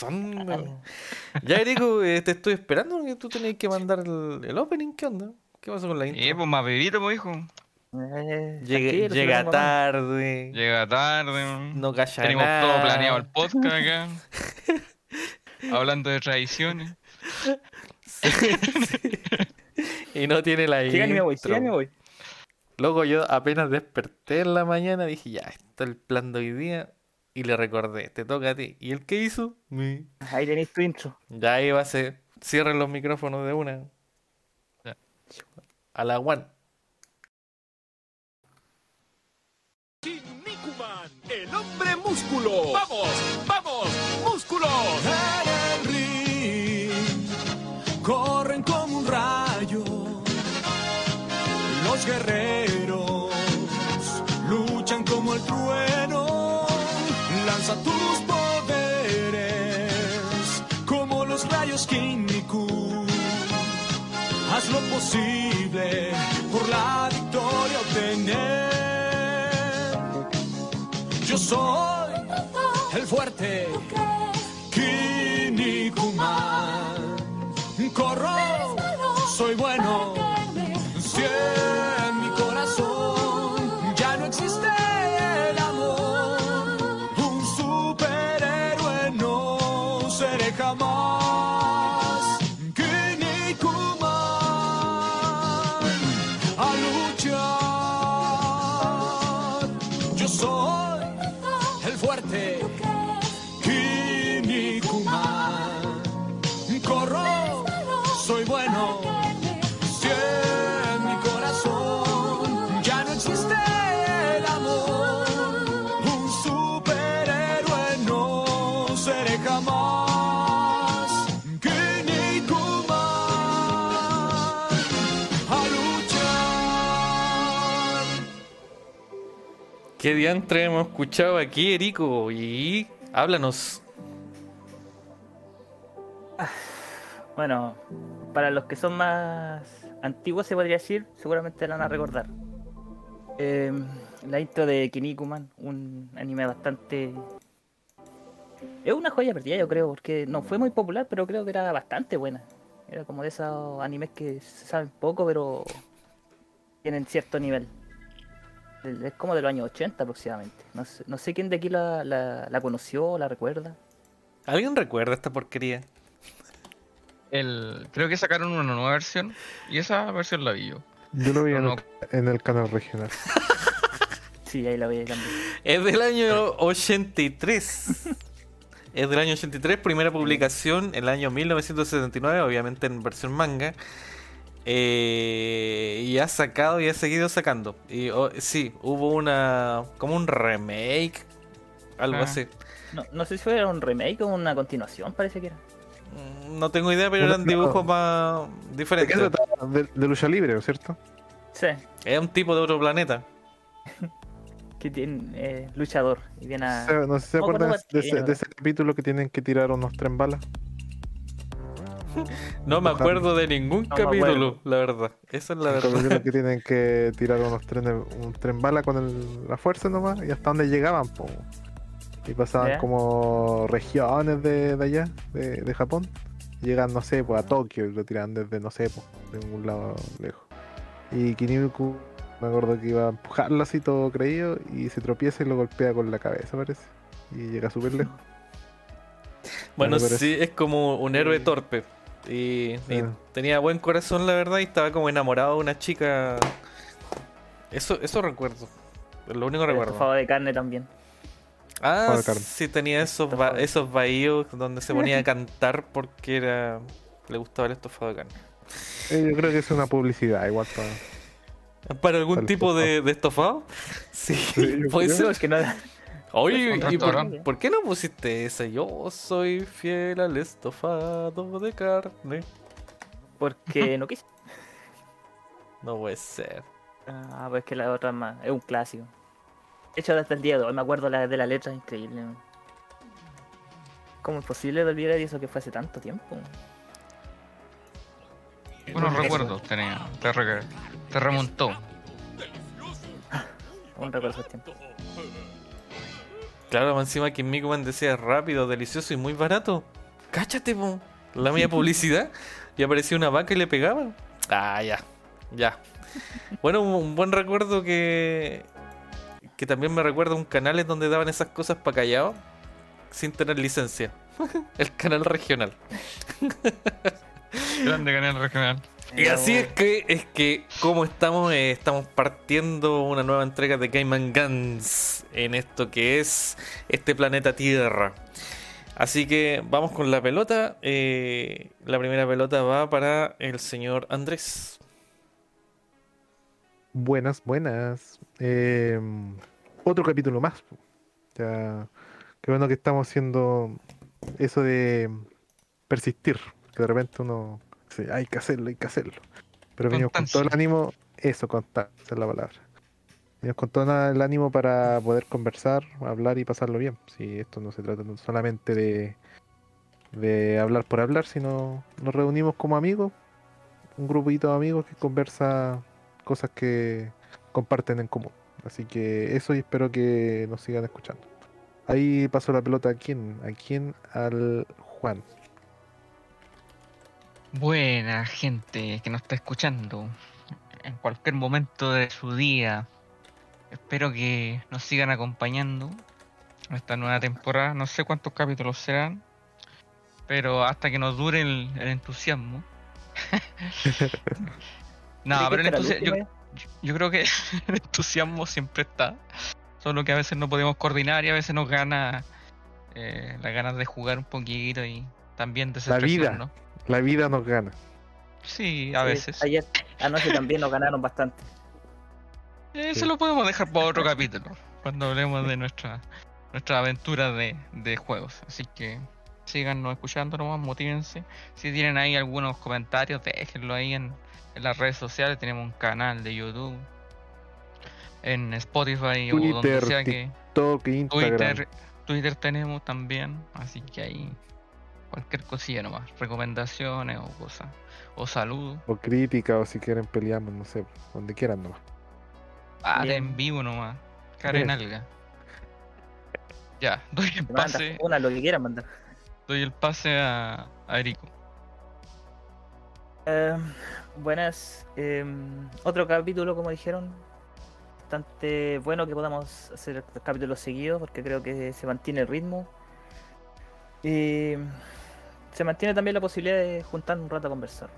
razón. weón. Ya, Erico, eh, te estoy esperando porque tú tenías que mandar el, el opening. ¿Qué onda? ¿Qué pasó con la intro? Eh, pues más bebito, pues hijo. Eh, Llega, tranquilo, llega tarde. Llega tarde. No calla Tenemos nada. todo planeado el podcast acá. Hablando de tradiciones. Sí, sí. Y no tiene la y me voy, me voy. Luego yo apenas desperté en la mañana dije, ya, está el plan de hoy día. Y le recordé, te toca a ti. ¿Y el qué hizo? Mi. Ahí tenéis tu intro. Ya iba a ser. Cierren los micrófonos de una. Ya. A la one. Kinnikuman, el hombre músculo. ¡Vamos! ¡Vamos! ¡Músculo! En el ring corren como un rayo los guerreros haz lo posible por la victoria obtener. Yo soy el fuerte ¿Qué diantre hemos escuchado aquí, Erico? Y háblanos. Bueno, para los que son más antiguos se podría decir, seguramente la van a recordar. Eh, la intro de Kinnikuman, un anime bastante... Es una joya perdida yo creo, porque no fue muy popular, pero creo que era bastante buena. Era como de esos animes que se saben poco, pero tienen cierto nivel. Es como de los años 80 aproximadamente. No sé, no sé quién de aquí la, la, la conoció, la recuerda. ¿Alguien recuerda esta porquería? El, creo que sacaron una nueva versión y esa versión la vi yo. Yo lo vi en, No, el, en el canal regional. Sí, ahí la voy a cambiar. Es del año 83. Es del año 83, primera publicación el año 1979, obviamente en versión manga. Eh, y ha sacado y ha seguido sacando. Y oh, sí, hubo una. como un remake, algo Ah. así. No, no sé si fue un remake o una continuación, parece que era. Mm, No tengo idea, pero eran dibujos más ¿De qué diferentes. De, de lucha libre, ¿no es cierto? Sí, Es un tipo de otro planeta. que tiene eh, luchador y viene a. No sé si se acuerdan ese, de ese capítulo que tienen que tirar unos tren balas. No me acuerdo de ningún No capítulo, la verdad. Esa es la verdad. que tienen que tirar unos trenes, un tren bala con el- la fuerza nomás y hasta donde llegaban, po. Y pasaban Ya. como regiones de, de allá, de, de Japón. Llegan, no sé, pues a Tokio y lo tiran desde, no sé, pues, de un lado lejos. Y Kinimiku, me acuerdo que iba a empujarlo así todo creído y se tropieza y lo golpea con la cabeza, parece. Y llega súper lejos. Bueno, sí, es como un héroe torpe. Y, tenía buen corazón, la verdad, y estaba como enamorado de una chica. Eso, eso recuerdo. Es lo único que recuerdo. estofado de carne también. Ah, sí, tenía esos, ba- esos bahíos donde se ponía a cantar porque era le gustaba el estofado de carne. Eh, yo creo que es una publicidad, igual para. ¿Para algún Para tipo de, de estofado? Sí, puede ser. Es que no, Oye, Un ¿y por, por qué no pusiste esa? Yo soy fiel al estofado de carne. porque no quise. No puede ser. Ah, pues que la otra es más. Es un clásico. De hecho, hasta el día de hoy me acuerdo la, de la letra, increíble. ¿Cómo es posible de olvidar eso que fue hace tanto tiempo? Buenos Eso. recuerdos tenía. Te, re- te remontó. Un recuerdo de tiempo. Claro, encima que Mikuman decía rápido, delicioso y muy barato. Cáchate, po. La media publicidad. Y aparecía una vaca y le pegaba. Ah, ya. Ya. Bueno, un, buen recuerdo que. Que también me recuerda un canal en donde daban esas cosas para callado. Sin tener licencia. El canal regional. Grande canal regional. Y así es que, es que como estamos, eh, estamos partiendo una nueva entrega de Game and Guns en esto que es este planeta Tierra. Así que vamos con la pelota. eh, la primera pelota va para el señor Andrés. Buenas, buenas. Eh, otro capítulo más. Ya, qué bueno que estamos haciendo eso de persistir. Que de repente uno hay que hacerlo, hay que hacerlo. Pero venimos con todo el ánimo, eso, constancia es la palabra. Venimos con todo el ánimo para poder conversar, hablar y pasarlo bien. Si esto no se trata solamente de, de hablar por hablar, sino nos reunimos como amigos, un grupito de amigos que conversa cosas que comparten en común. Así que eso y espero que nos sigan escuchando. Ahí paso la pelota a quién, a quién, al Juan. Buena gente que nos está escuchando en cualquier momento de su día. Espero que nos sigan acompañando en esta nueva temporada. No sé cuántos capítulos serán, pero hasta que nos dure el, el entusiasmo. no, ¿Crees que pero el la entusiasmo, yo, yo creo que el entusiasmo siempre está. Solo que a veces no podemos coordinar y a veces nos gana eh, las ganas de jugar un poquito y también vida. desestresarnos. La vida nos gana. Sí, a veces. Ayer, anoche también nos ganaron bastante. Eso Sí. lo podemos dejar para otro capítulo, cuando hablemos de nuestra nuestra aventura de, de juegos. Así que síganos escuchando nomás, motívense. Si tienen ahí algunos comentarios, déjenlo ahí en, en las redes sociales. Tenemos un canal de YouTube, en Spotify o donde Twitter, sea que Instagram. Twitter, Twitter tenemos también. Así que ahí cualquier cosilla nomás, recomendaciones o cosas, o saludos. O crítica, o si quieren peleamos, no sé, donde quieran nomás. Ah, en vivo nomás. Cara en Bien. alga. Ya, doy el pase, una, lo que quieran mandar. doy el pase a, a Erico. Eh, buenas. eh, otro capítulo, como dijeron. Bastante bueno que podamos hacer capítulos seguidos porque creo que se mantiene el ritmo. Y se mantiene también la posibilidad de juntarnos un rato a conversar.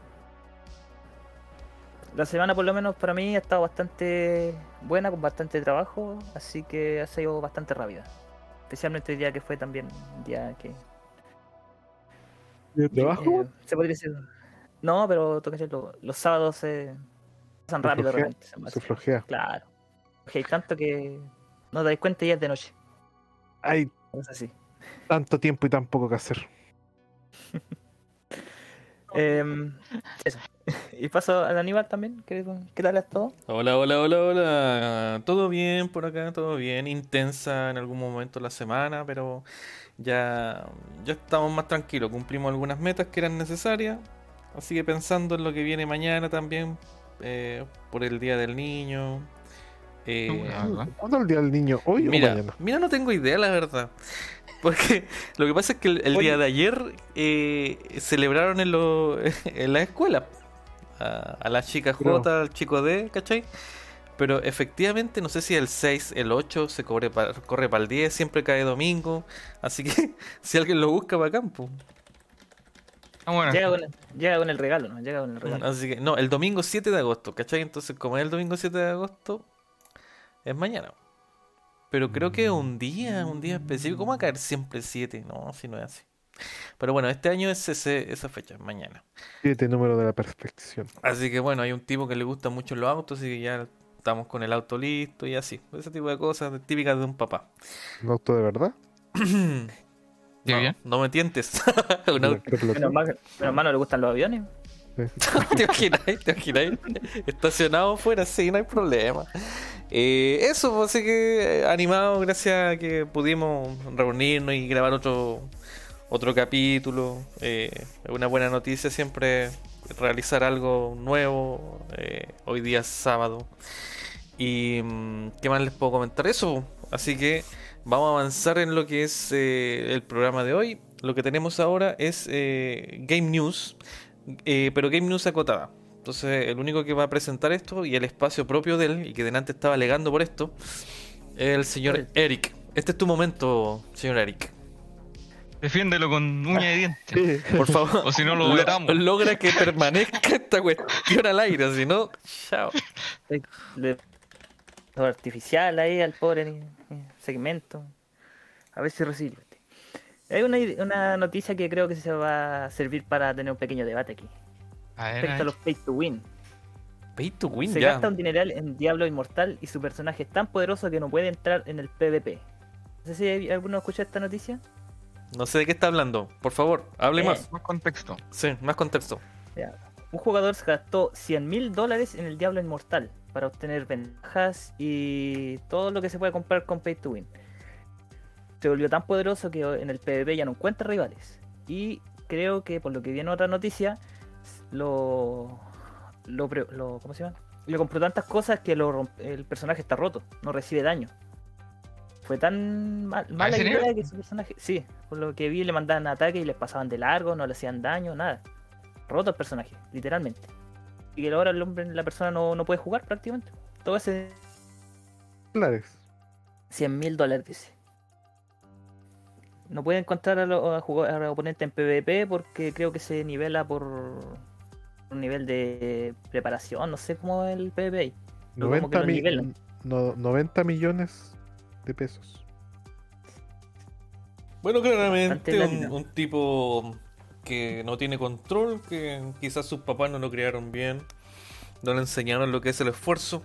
La semana por lo menos para mí ha estado bastante buena, con bastante trabajo, así que ha sido bastante rápida. Especialmente el día que fue también un día que ¿De trabajo? eh, se podría decir. No, pero toca decirlo, los sábados se pasan Se rápido de flojea, repente. se flojea. Claro. Hay tanto que no te das cuenta y ya es de noche. Hay Es así. tanto tiempo y tan poco que hacer. Em, eso. y paso al Aníbal también. ¿Qué, qué tal es todo? Hola, hola, hola, hola. Todo bien por acá, todo bien. Intensa en algún momento la semana, pero ya, ya estamos más tranquilos. Cumplimos algunas metas que eran necesarias. Así que pensando en lo que viene mañana también, eh, por el Día del Niño. eh. ¿Cuándo es el día del niño? ¿Hoy o Mira, mañana? mira, no tengo idea, la verdad. Porque lo que pasa es que el, el día de ayer eh, celebraron en, lo- en la escuela a, a la chica J, al chico D, ¿cachai? Pero efectivamente, no sé si el 6, el 8 se corre para, corre para el 10, siempre cae domingo. Así que si alguien lo busca, va a campo. Ah, bueno. Llega con, el, llega con el regalo, ¿no? Llega con el regalo. Así que, no, el domingo 7 de agosto, ¿cachai? Entonces, como es el domingo 7 de agosto, es mañana. Pero creo que un día, un día específico. ¿Cómo va a caer siempre el 7? No, si no es así. Pero bueno, este año es ese, esa fecha, mañana. Siete número de la perfección. Así que bueno, hay un tipo que le gustan mucho los autos y que ya estamos con el auto listo y así. Ese tipo de cosas típicas de un papá. ¿Un auto de verdad? ¿Qué no, bien? no me tientes. Menos mal no le gustan los aviones. ¿Te imagináis? ¿Te imagináis? Estacionado fuera, sí, no hay problema. Eh, eso, pues, así que eh, animado, gracias a que pudimos reunirnos y grabar otro otro capítulo. Eh, una buena noticia siempre realizar algo nuevo. eh, hoy día es sábado. Y mm, qué más les puedo comentar eso. Así que vamos a avanzar en lo que es eh, el programa de hoy. Lo que tenemos ahora es Game News, eh, pero Game News acotada. Entonces, el único que va a presentar esto y el espacio propio de él, y que delante estaba alegando por esto, es el señor Eric. Este es tu momento, señor Eric. Defiéndelo con uña de diente. Por favor. O si no, lo lo- vetamos. Logra que permanezca esta cuestión al aire, si no, chao. Lo artificial ahí al pobre segmento. A ver si resiste. Hay una, una noticia que creo que se va a servir para tener un pequeño debate aquí. A ver, a Respecto a ver. los pay to win. Pay to win Se ya. gasta un dineral en Diablo Inmortal y su personaje es tan poderoso que no puede entrar en el PvP. No sé si hay- alguno escucha esta noticia. No sé de qué está hablando. Por favor, hable Eh. más. Más contexto. Sí, más contexto. Ya. Un jugador se gastó 100 mil dólares en el Diablo Inmortal para obtener ventajas y todo lo que se puede comprar con Pay to Win. Se volvió tan poderoso que en el PvP ya no encuentra rivales. Y creo que por lo que vi en otra noticia, lo, lo, ¿cómo se llama? Le compró tantas cosas que lo el personaje está roto, no recibe daño. Fue tan mal, mala idea nivel? que su personaje, sí, por lo que vi le mandaban ataque y les pasaban de largo, no le hacían daño, nada roto el personaje, literalmente. Y que ahora el hombre, la persona no, no puede jugar prácticamente. Todo ese dólares. 100 mil dólares, dice. No puede encontrar a los oponentes en PvP porque creo que se nivela por un nivel de preparación, no sé cómo es el PvP. ahí. Pero como que 90, lo mi- nivelan. no- 90 millones de pesos. Bueno, claramente un, tipo que no tiene control, que quizás sus papás no lo criaron bien, no le enseñaron lo que es el esfuerzo.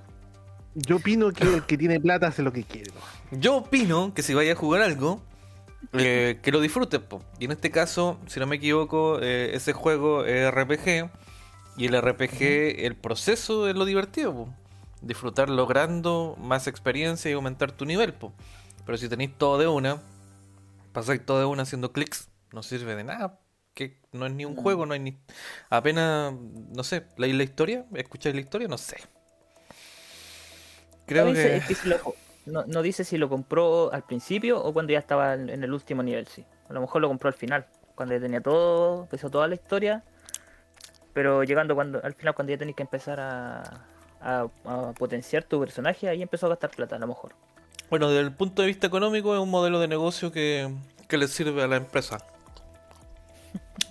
Yo opino que el que tiene plata hace lo que quiere. Yo opino que si vaya a jugar algo, eh, que lo disfrutes. po. Y en este caso, si no me equivoco, eh, ese juego es RPG. Y el RPG, el proceso es lo divertido. po. Disfrutar logrando más experiencia y aumentar tu nivel. po. Pero si tenéis todo de una, pasáis todo de una haciendo clics, no sirve de nada. Que no es ni un Mm. juego, no hay ni. Apenas, no sé, leéis la historia, escucháis la historia, no sé. Creo que. es que no, no dice si lo compró al principio o cuando ya estaba en el último nivel, sí. A lo mejor lo compró al final, cuando ya tenía todo, empezó toda la historia. Pero llegando cuando al final, cuando ya tenéis que empezar a, a- a potenciar tu personaje, ahí empezó a gastar plata, a lo mejor. Bueno, desde el punto de vista económico es un modelo de negocio que, que le sirve a la empresa.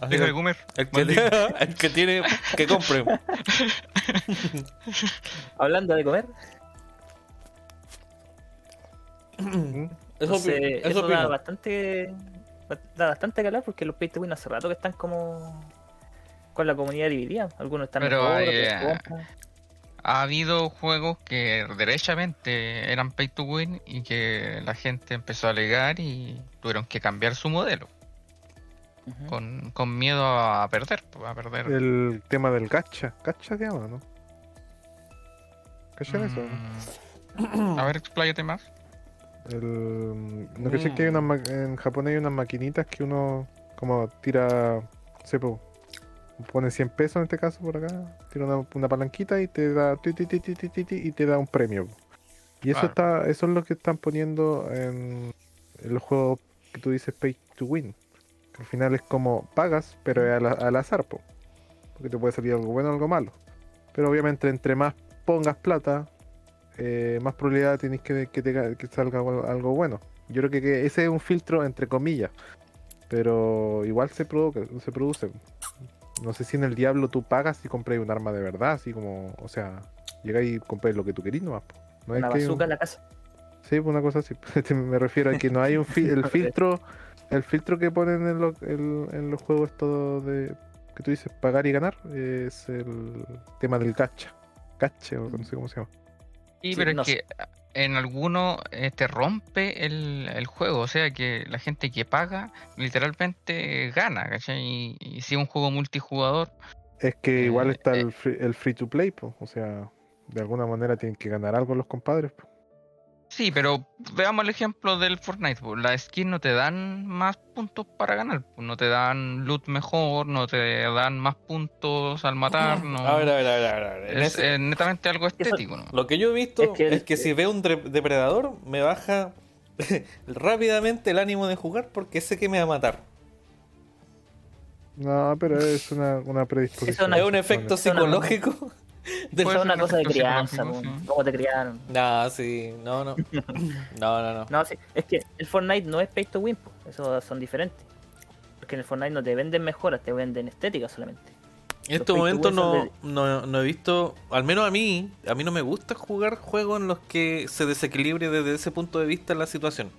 Así Deja que de comer. el, que, el que tiene que compre. Hablando de comer, entonces, eso eso da bastante, da bastante calor porque los pay to win hace rato que están como con la comunidad dividida. Algunos están Pero, otros eh. Ha habido juegos que derechamente eran pay to win y que la gente empezó a alegar y tuvieron que cambiar su modelo con, con miedo a perder, pues, a perder. El tema del gacha. ¿Gacha se llama, no? ¿Cachan eso? no? Mm, A ver, expláyate más. El, no caché que hay unas ma- en Japón hay unas maquinitas que uno como tira, no sé, po, pone 100 pesos en este caso por acá, tira una, una palanquita y te da ti, y te da un premio. Y eso Claro. está, eso es lo que están poniendo en, los juegos que tú dices pay to win. Que al final es como pagas, pero es al, al azar, po. porque te puede salir algo bueno o algo malo. Pero obviamente entre más pongas plata, eh, más probabilidad tienes que, que, te que salga algo, bueno. Yo creo que, que ese es un filtro entre comillas, pero igual se, provoca, se produce. No sé si en el Diablo tú pagas y compras un arma de verdad, así como, o sea, llegáis y compráis lo que tú querís nomás. No Una hay un- bazooka en la casa. Sí, pues una cosa así. Me refiero a que no hay un fi- el filtro, el filtro que ponen en, los- en- en los juegos todo de que tú dices pagar y ganar es el tema del gacha. Gacha, o no sé cómo se llama. Sí, Sí, pero no es que en alguno eh, te rompe el, el juego, o sea que la gente que paga literalmente gana, ¿cachai? Y, y si es un juego multijugador, Es que Eh, igual está eh. el, free, el free to play, pues. O sea, de alguna manera tienen que ganar algo los compadres. po. Sí, pero veamos el ejemplo del Fortnite, las skins no te dan más puntos para ganar, pues, no te dan loot mejor, no te dan más puntos al matar, no. A ver, a ver, a ver, a ver, es ese- eh, netamente algo Eso- estético, ¿no? Lo que yo he visto Es es que si veo un depredador, me baja rápidamente el ánimo de jugar porque sé que me va a matar. No, pero es una, una predisposición. Es una- Es un efecto psicológico. Del- Eso es una un cosa de crianza, cómo te criaron. No, sí, no, no. No, no, no. No, sí, es que el Fortnite no es pay to win, po, eso son diferentes. Porque en el Fortnite no te venden mejoras, te venden estética solamente. En Los estos momentos no, no, no he visto, al menos a mí, a mí no me gusta jugar juegos en los que se desequilibre desde ese punto de vista la situación.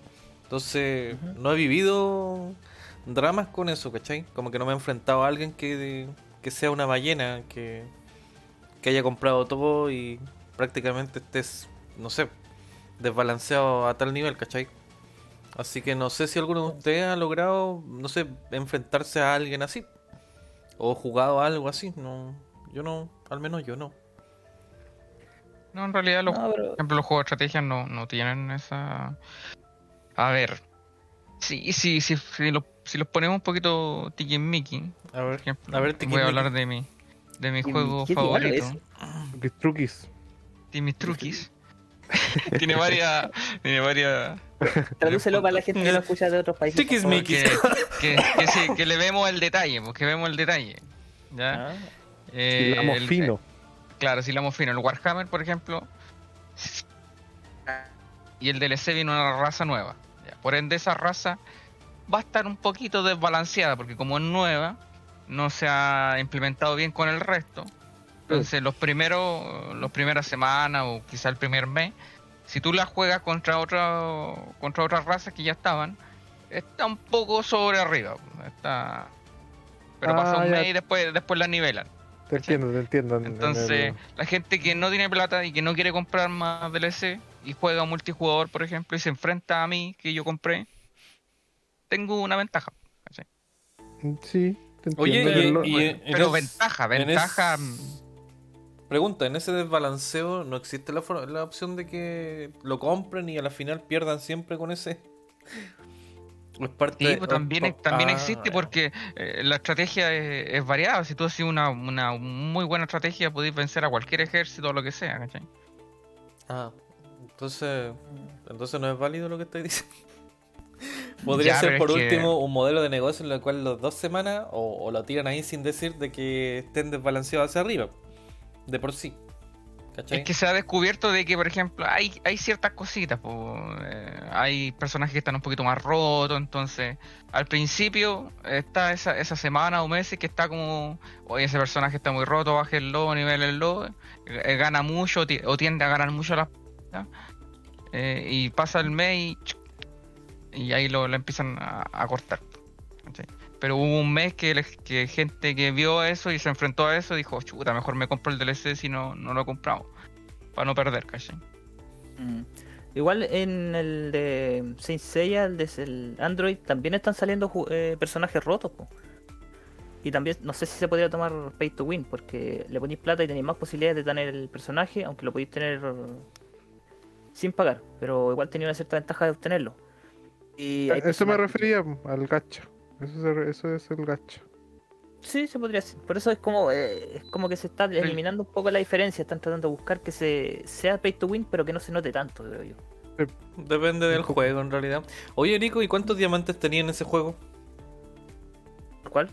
Entonces, no he vivido dramas con eso, ¿cachai? Como que no me he enfrentado a alguien que, que sea una ballena, que, que haya comprado todo y prácticamente estés, no sé, desbalanceado a tal nivel, ¿cachai? Así que no sé si alguno de ustedes ha logrado, no sé, enfrentarse a alguien así. O jugado a algo así. No, yo no, al menos yo no. No, en realidad, los, No, pero- por ejemplo, los juegos de estrategia no, no tienen esa. A ver. Sí, sí, sí, si, lo- si los ponemos un poquito tiquismiqui, A por ver, ejemplo, a ver, voy a hablar de mi, de mi ¿Qué- juego favorito, es? Truquis, Truquis. tiene varias. Tiene varias. Tradúcelo para la gente que no escucha de otros países. Tiquismiquis. Que, que, que sí, que le vemos el detalle, pues que vemos el detalle. ¿Ya? Ah, Eh, el- fino. Claro, si hilamos fino. El Warhammer, por ejemplo. Y el DLC viene una raza nueva. ya. Por ende, esa raza va a estar un poquito desbalanceada, porque como es nueva, no se ha implementado bien con el resto. Entonces, los primeros, las primeras semanas o quizá el primer mes, si tú la juegas contra otra, contra otras razas que ya estaban, está un poco sobre arriba. Está, pero Ah, pasa un ya. mes y después, después la nivelan. Te entiendo, te entiendo. en- en Entonces, el- la gente que no tiene plata y que no quiere comprar más DLC y juega multijugador, por ejemplo, y se enfrenta a mí, que yo compré, tengo una ventaja. ¿cachai? Sí, entiendo. Oye, y- lo- y- Pero es- ventaja, es- ventaja. Pregunta, ¿en ese desbalanceo no existe la, opción de que lo compren y a la final pierdan siempre con ese? ¿O es parte Sí, de- pues también, también Ah, existe porque eh, la estrategia es, es variada. Si tú haces una, una muy buena estrategia, podéis vencer a cualquier ejército o lo que sea. ¿cachai? Ah, entonces, entonces no es válido lo que estoy diciendo. Podría Ya, ser por que- último un modelo de negocio en el cual los dos semanas o, o lo tiran ahí sin decir de que estén desbalanceados hacia arriba. De por sí. ¿Cachai? Es que se ha descubierto de que, por ejemplo, hay, hay ciertas cositas. po, eh, hay personajes que están un poquito más rotos. Entonces, al principio está esa, esa semana o meses que está como, oye, ese personaje está muy roto, bájenlo, nivelenlo. eh, gana mucho o tiende a ganar mucho las. eh, y pasa el mes y, y ahí lo, empiezan a, cortar. ¿cachai? Pero hubo un mes que, que gente que vio eso y se enfrentó a eso dijo, chuta, mejor me compro el DLC si no, no lo he comprado. Para no perder, ¿cachai? mm. Igual en el de Saint Seiya, el de el Android, también están saliendo eh, personajes rotos. Y también, no sé si se podría tomar pay to win, porque le ponéis plata y tenéis más posibilidades de tener el personaje, aunque lo podéis tener sin pagar, pero igual tenía una cierta ventaja de obtenerlo. Y Eh, Eso me refería al gacha. Eso, es el gacha. Sí, se podría hacer. Por eso es como eh, es como que se está eliminando un poco la diferencia. Están tratando de buscar que se sea pay to win, pero que no se note tanto, creo yo. Depende del juego en realidad. Oye, Nico, ¿y cuántos diamantes tenía en ese juego? ¿Cuál?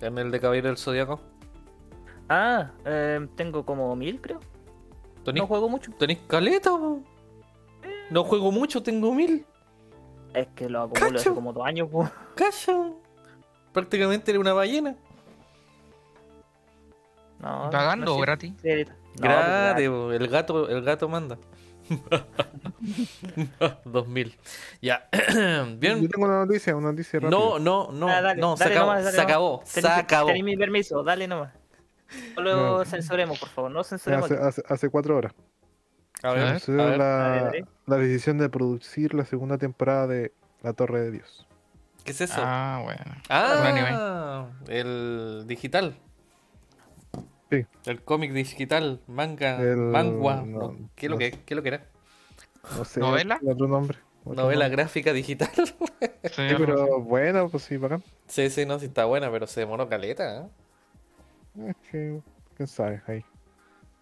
En el de Caballero del Zodiaco. Ah, eh, tengo como mil, creo. ¿Tenís, No juego mucho. tenís caleta? po? No juego mucho, tengo mil. Es que lo acumulo hace Cacho. como dos años. po. Calla. Prácticamente era una ballena. No, ¿Pagando no o gratis? Sí, ahorita. No, Grande, pues, po, el gato, el gato manda. 2000. Ya. Yo Bien. tengo una noticia, una noticia rápida. No, no, no, Ah, dale, no, se acabó, nomás, dale se nomás. acabó, se acabó. tenés mi permiso, dale nomás. No lo No. censuremos, por favor, no censuremos. hace, hace cuatro horas. A ver, A ver, a ver. la. La decisión de producir la segunda temporada de La Torre de Dios. ¿Qué es eso? Ah, bueno. Un Ah, el digital. Sí. El cómic digital, manga, El- mangua. no, ¿no? ¿Qué, es lo no que. ¿Qué es lo que era? No sé. ¿Novela? Otro nombre. otro Novela nombre. gráfica digital. Sí, Sí, pero bueno, pues sí, bacán. sí, sí, no, sí está buena, pero se demoró caleta. ¿eh? Es que, quién sabe, ahí.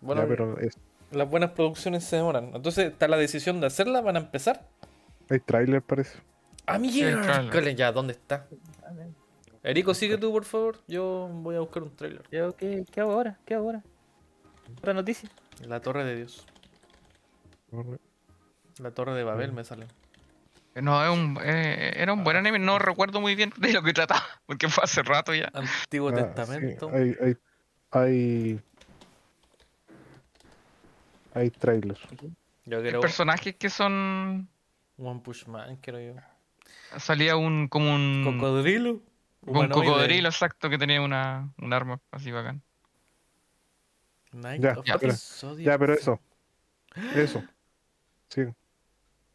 Bueno, Ya, pero es- las buenas producciones se demoran. Entonces, está la decisión de hacerla, van a empezar. Hay trailer, parece. ¡Ah, mierda! Ya, ¿dónde está? Erico, sigue tú, por favor. Yo voy a buscar un trailer. ¿yo ¿qué, ¿Qué hago ahora? ¿Qué hago ahora? ¿Otra noticia? La Torre de Dios. La Torre de Babel me sale. No, es un, eh, era un buen anime, no recuerdo muy bien de lo que trataba, porque fue hace rato ya. Antiguo Ah, sí, Testamento. hay, hay, hay, hay trailer. Yo Hay quiero personajes que son. One Push Man, quiero yo. Salía un como un. Cocodrilo. un cocodrilo exacto que tenía una, un arma así bacán. Night Ya, of ya, pero-. Ya, pero eso. Eso. Sí.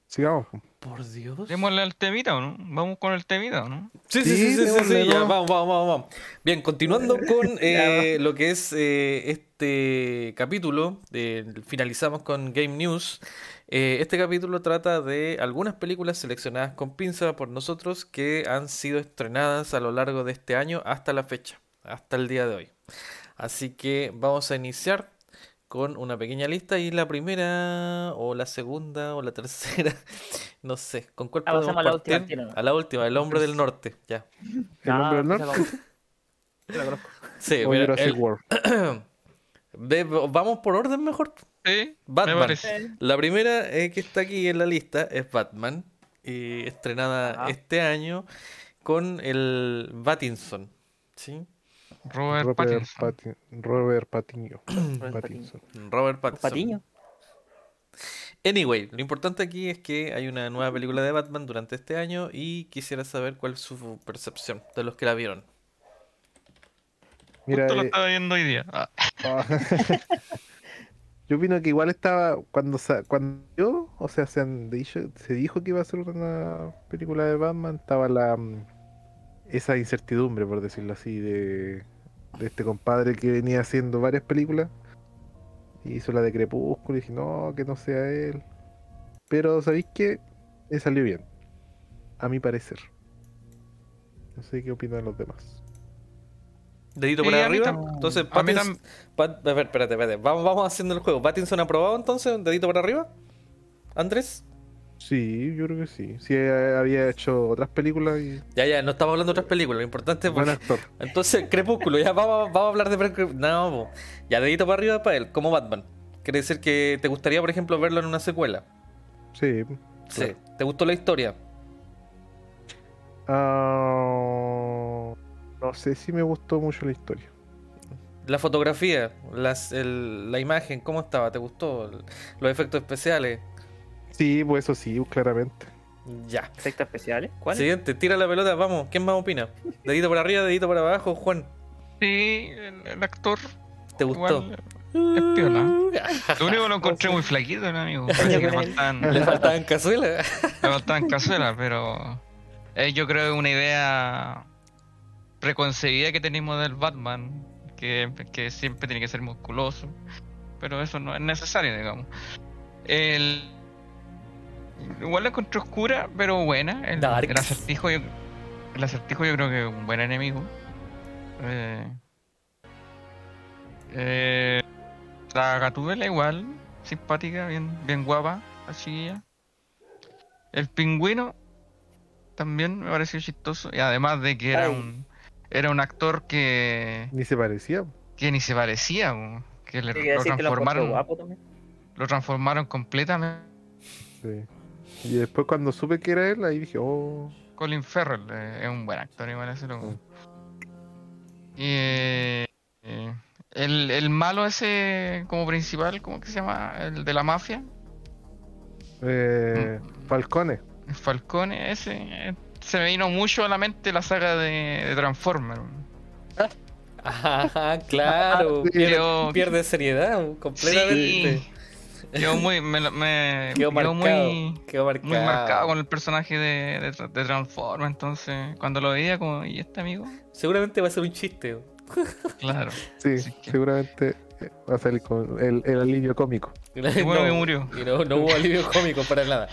Sigamos. Po. Por Dios. Démosle al temita o no? Vamos con el temita o no? Sí, sí, sí, Sí, sí, sí, vamos, vamos, vamos, vamos. Bien, continuando con eh, lo que es eh, este capítulo, eh, finalizamos con Game News. Eh, este capítulo trata de algunas películas seleccionadas con pinza por nosotros que han sido estrenadas a lo largo de este año hasta la fecha, hasta el día de hoy. Así que vamos a iniciar con una pequeña lista y la primera o la segunda o la tercera, no sé, ¿con cuál Ah, podemos pasamos a la última. A la última, el hombre del norte, ya. ¿El hombre del norte? La conozco. Sí, O mira, el- World. ve- vamos por orden mejor. Sí, Batman. me parece. La primera eh, que está aquí en la lista es Batman, y estrenada este año con el Batinson, ¿sí? Robert, Robert, Pattinson. Pati- Robert Patiño. Pattinson. Robert Pattinson. Patiño. Anyway, lo importante aquí es que hay una nueva película de Batman durante este año y quisiera saber cuál es su percepción de los que la vieron. Mira, Justo lo eh, estaba viendo hoy día. Ah, Ah. Yo opino que igual estaba cuando cuando yo, o sea, se, han dicho, se dijo que iba a ser una película de Batman, estaba la mm, esa incertidumbre, por decirlo así, de, de este compadre que venía haciendo varias películas. Y hizo la de Crepúsculo y dije, no, que no sea él. Pero ¿sabéis qué? Le salió bien. A mi parecer. No sé qué opinan los demás. Dedito mí arriba. Entonces, Pattinson- Pat- espérate, espérate. Vamos, vamos haciendo el juego. ¿Pattinson aprobado entonces? ¿Dedito para arriba? ¿Andrés? Sí, yo creo que sí. Sí, eh, había hecho otras películas y Ya, ya, no estamos hablando de otras películas. Lo importante es. buen actor. Entonces, Crepúsculo, ya vamos, vamos a hablar de. No, po. ya, dedito para arriba para él, como Batman. Quiere decir que te gustaría, por ejemplo, verlo en una secuela. Sí. Sí. Claro. ¿Te gustó la historia? Ah, no sé si me gustó mucho la historia. La fotografía, las, el- la imagen, ¿cómo estaba? ¿Te gustó? Los efectos especiales. Sí, pues eso sí, claramente. Ya. ¿Efectos especiales? ¿Cuál? Siguiente, tira la pelota, vamos. ¿Quién más opina? Dedito para arriba, dedito para abajo, Juan. Sí, el, el actor. ¿Te gustó? Igual, es piola. Lo único que lo encontré muy flaquito, ¿no, amigo? Parece que le faltaban, Le faltaban cazuelas. le faltaban cazuelas, pero eh, yo creo que una idea preconcebida que tenemos del Batman, que, que siempre tiene que ser musculoso, pero eso no es necesario, digamos. El, igual la encontré oscura, pero buena. El, Dark. el acertijo, yo, el acertijo yo creo que es un buen enemigo. Eh, eh, la Gatúbela igual, simpática, bien, bien guapa, la chiquilla. El pingüino también me pareció chistoso. Y además de que era Ay. un era un actor que, Ni se parecía. que ni se parecía, que le, lo que lo transformaron, guapo también. lo transformaron completamente. Sí. Y después cuando supe que era él, ahí dije, oh, Colin Farrell eh, es un buen actor, igual ese loco. Mm. Y eh, eh, el, el malo ese como principal, ¿cómo que se llama? El de la mafia. eh, Mm. Falcone. Falcone, ese. eh, se me vino mucho a la mente la saga de, de Transformers. Ajá, claro. Sí. Pierde, Quedó- pierde seriedad completamente. Sí. Quedó muy. Me, me- Quedó quedó marcado. muy. quedó marcado. Muy marcado con el personaje de, de, de Transformers. Entonces, cuando lo veía, como, ¿y este amigo? Seguramente va a ser un chiste. Claro. Sí, que- seguramente va a salir con el, el alivio cómico. Qué bueno que murió. Y no, no hubo alivio cómico para nada.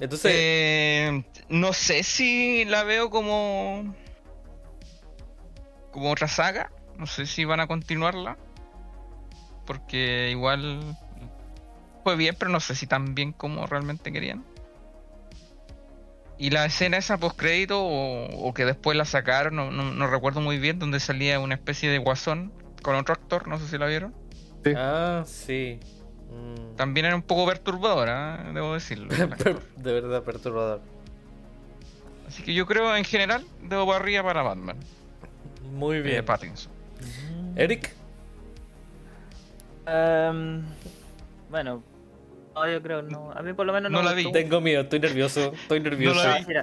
Entonces, Eh, no sé si la veo como. como otra saga. No sé si van a continuarla. Porque igual. fue bien, pero no sé si tan bien como realmente querían. Y la escena esa post crédito o, o que después la sacaron, no, no- no recuerdo muy bien, donde salía una especie de guasón con otro actor, no sé si la vieron. Sí. Ah, sí. Mm. También era un poco perturbadora, ¿eh? debo decirlo. de verdad perturbador. Así que yo creo en general debo para arriba para Batman. Muy Eh, bien. Pattinson. Eric, Em, bueno, no, yo creo no. A mí por lo menos no, No la vi. gustó tengo miedo, estoy nervioso, estoy nervioso. la Ah, mira,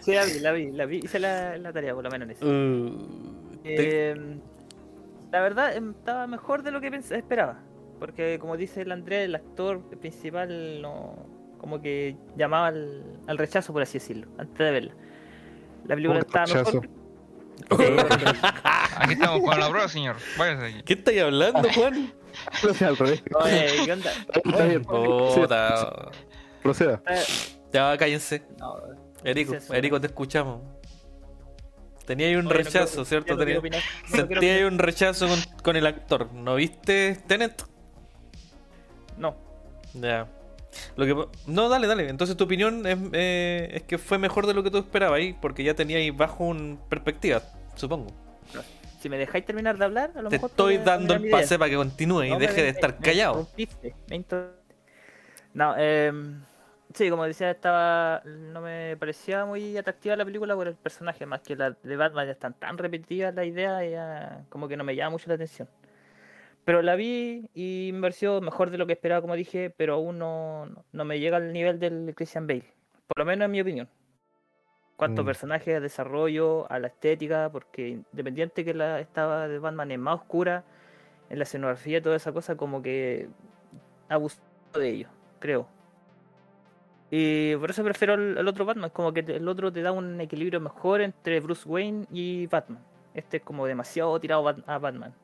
sí, la vi, la vi, la vi. Hice la, la tarea por lo menos en eso. Uh, te- Em, la verdad, em, estaba mejor de lo que esperaba. Porque como dice el Andrés, el actor principal no como que llamaba al, al rechazo, por así decirlo, antes de verla. La película ¿Cómo que estaba rechazo? mejor. Aquí estamos con la prueba, señor. Váyase aquí. ¿Qué estáis hablando, Juan? Sea al revés. Oye, ¿qué onda? Está bien. Puta. Proceda. Ya, cállense. no, Erico, te escuchamos. Tenía ahí un oye, no rechazo, ¿cierto? no Tenía- Sentía ahí un rechazo con, con el actor. ¿No viste Tenet? No, Ya. Lo que, no, dale, dale. Entonces tu opinión es, eh, es que fue mejor de lo que tú esperabas ahí, porque ya teníais bajo un perspectiva, supongo. si me dejáis terminar de hablar, a lo Te mejor estoy dando el idea. pase para que continúe y No, deje me- de estar me- callado. Me. No, eh, sí, como decía, estaba no me parecía muy atractiva la película por el personaje, más que la de Batman ya están tan repetidas la idea, ya como que no me llama mucho la atención. Pero la vi y me pareció mejor de lo que esperaba, como dije, pero aún no, no- me llega al nivel del Christian Bale, por lo menos en mi opinión. Cuanto Mm. personajes, a desarrollo, a la estética, porque independiente que la estaba de Batman es más oscura, en la escenografía y toda esa cosa, como que abusó de ello, creo. Y por eso prefiero el otro Batman, como que el otro te da un equilibrio mejor entre Bruce Wayne y Batman. Este es como demasiado tirado a Batman.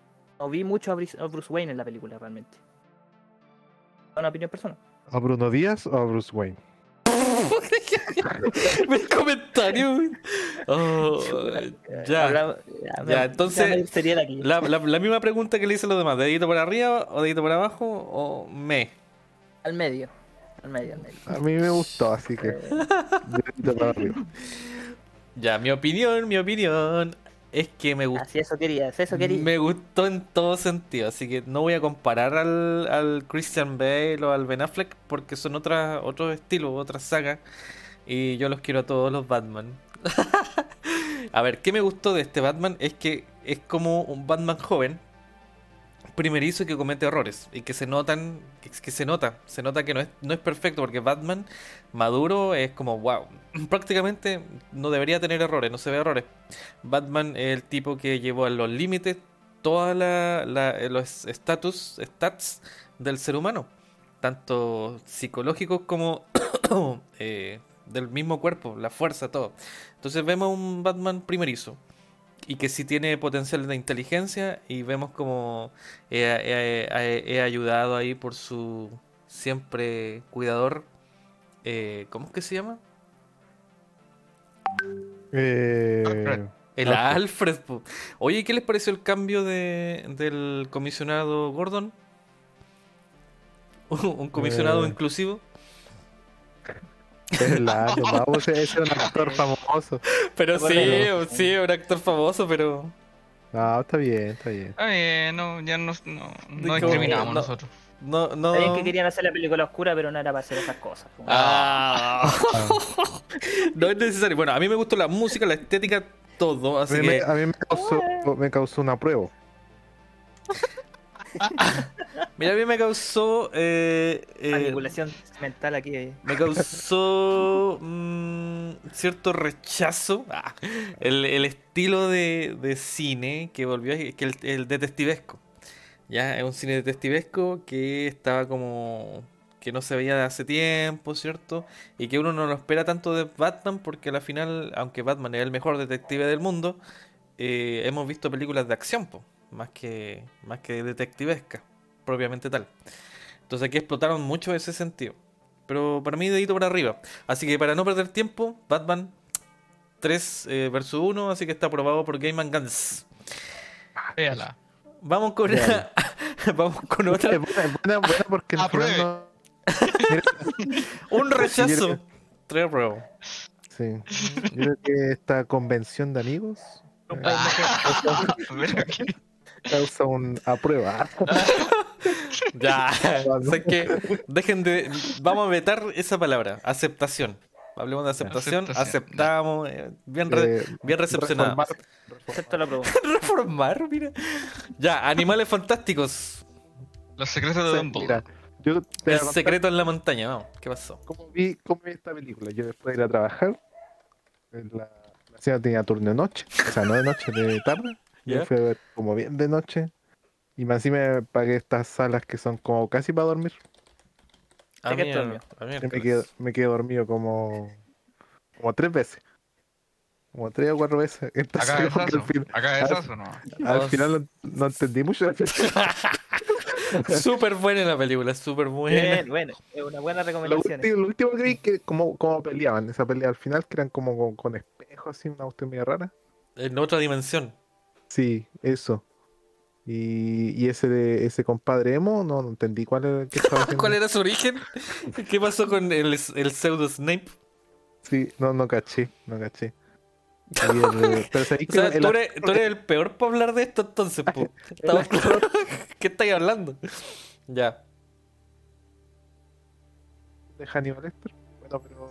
No vi mucho a Bruce, a Bruce Wayne en la película realmente. Una opinión personal. ¿A Bruno Díaz o a Bruce Wayne? El comentario. Oh, ya. Me- ya, entonces, la La, la- misma pregunta que le hice a los demás: ¿dedito por arriba o dedito por abajo o me? Al medio. Al medio, al medio. A mí me gustó, así que. dedito para arriba. Ya, mi opinión, mi opinión es que me gustó. Así eso querías, eso querías. Me gustó en todo sentido, así que no voy a comparar al, al Christian Bale o al Ben Affleck porque son otras otros estilos, otras sagas y yo los quiero a todos los Batman. a ver, ¿qué me gustó de este Batman? Es que es como un Batman joven, primerizo que comete errores y que se notan, que, que se nota, se nota que no es, no es perfecto porque Batman maduro es como wow, prácticamente no debería tener errores, no se ve errores. Batman es el tipo que llevó a los límites todos los status, stats del ser humano, tanto psicológicos como eh, del mismo cuerpo, la fuerza, todo. Entonces vemos un Batman primerizo y que sí tiene potencial de inteligencia y vemos como he, he- he- he ayudado ahí por su siempre cuidador. eh, ¿Cómo es que se llama? Eh, Alfred. El Alfred. Alfred. Oye, ¿qué les pareció el cambio de, del comisionado Gordon? Un comisionado Eh. inclusivo. Es un actor famoso. Pero sí, Bueno. sí, un actor famoso, pero. No, está bien, está bien. Está bien, no, ya no, no, no discriminamos no. nosotros. No, bien que querían hacer la película oscura, pero no era para hacer esas cosas. como- Ah. no es necesario. Bueno, a mí me gustó la música, la estética, todo. A Así mí, me, que. a mí me causó, me causó una prueba. Mira, a mí me causó. eh, eh, Manipulación mental aquí. eh. me causó mm, cierto rechazo ah, el, el estilo de, de cine que volvió que el, el detectivesco ya es un cine detectivesco que estaba como que no se veía de hace tiempo cierto y que uno no lo espera tanto de Batman porque al final aunque Batman es el mejor detective del mundo eh, hemos visto películas de acción po, más que más que detectivesca propiamente tal entonces aquí explotaron mucho ese sentido pero para mí dedito para arriba. Así que para no perder tiempo, Batman 3 eh, versus 1, así que está aprobado por Game and Guns. Véala. Vamos con. Vamos con Es otra. buena, es buena, buena porque no- Un rechazo. Tres apruebo. sí. Yo creo que esta convención de amigos Ah, pero que- causa un aprueba. Ya. sé que dejen de. Vamos a vetar esa palabra. Aceptación. Hablemos de aceptación. Aceptación. Aceptamos. eh, bien, re- Eh, bien recepcionado. reformar- Acepto la. Reformar, mira. Ya, animales fantásticos. Los secretos de mira, yo El secreto en la montaña. Vamos, ¿qué pasó? cómo vi, cómo vi esta película. Yo después de ir a trabajar, en la, la tenía turno de noche, o sea, no de noche, de tarde. ¿Ya? Yo fui a ver como bien de noche. Y más encima me pagué estas salas que son como casi para dormir. A ¿De qué mí, a mí me quedé, me quedé dormido como, como tres veces. Como tres o cuatro veces. Entonces, Acá es al, fin- Acá es eso, ¿no? al final no, no entendí mucho la película. Súper buena la película, súper buena. Bien, bueno, es una buena Lo recomendación. último, lo último que vi que como, como peleaban, esa pelea al final, que eran como con, con espejos, así, una cuestión medio rara. En otra dimensión. Sí, eso. Y, y ese de ese compadre emo, no, no entendí cuál era, qué. ¿Cuál era su origen? ¿Qué pasó con el, el pseudo Snape? Sí, no, no caché, no caché. El- pero sabéis O sea, el tú eres, tú eres el peor para hablar de esto entonces, po. ¿Qué estáis hablando? Ya. de Hannibal Lecter, bueno, pero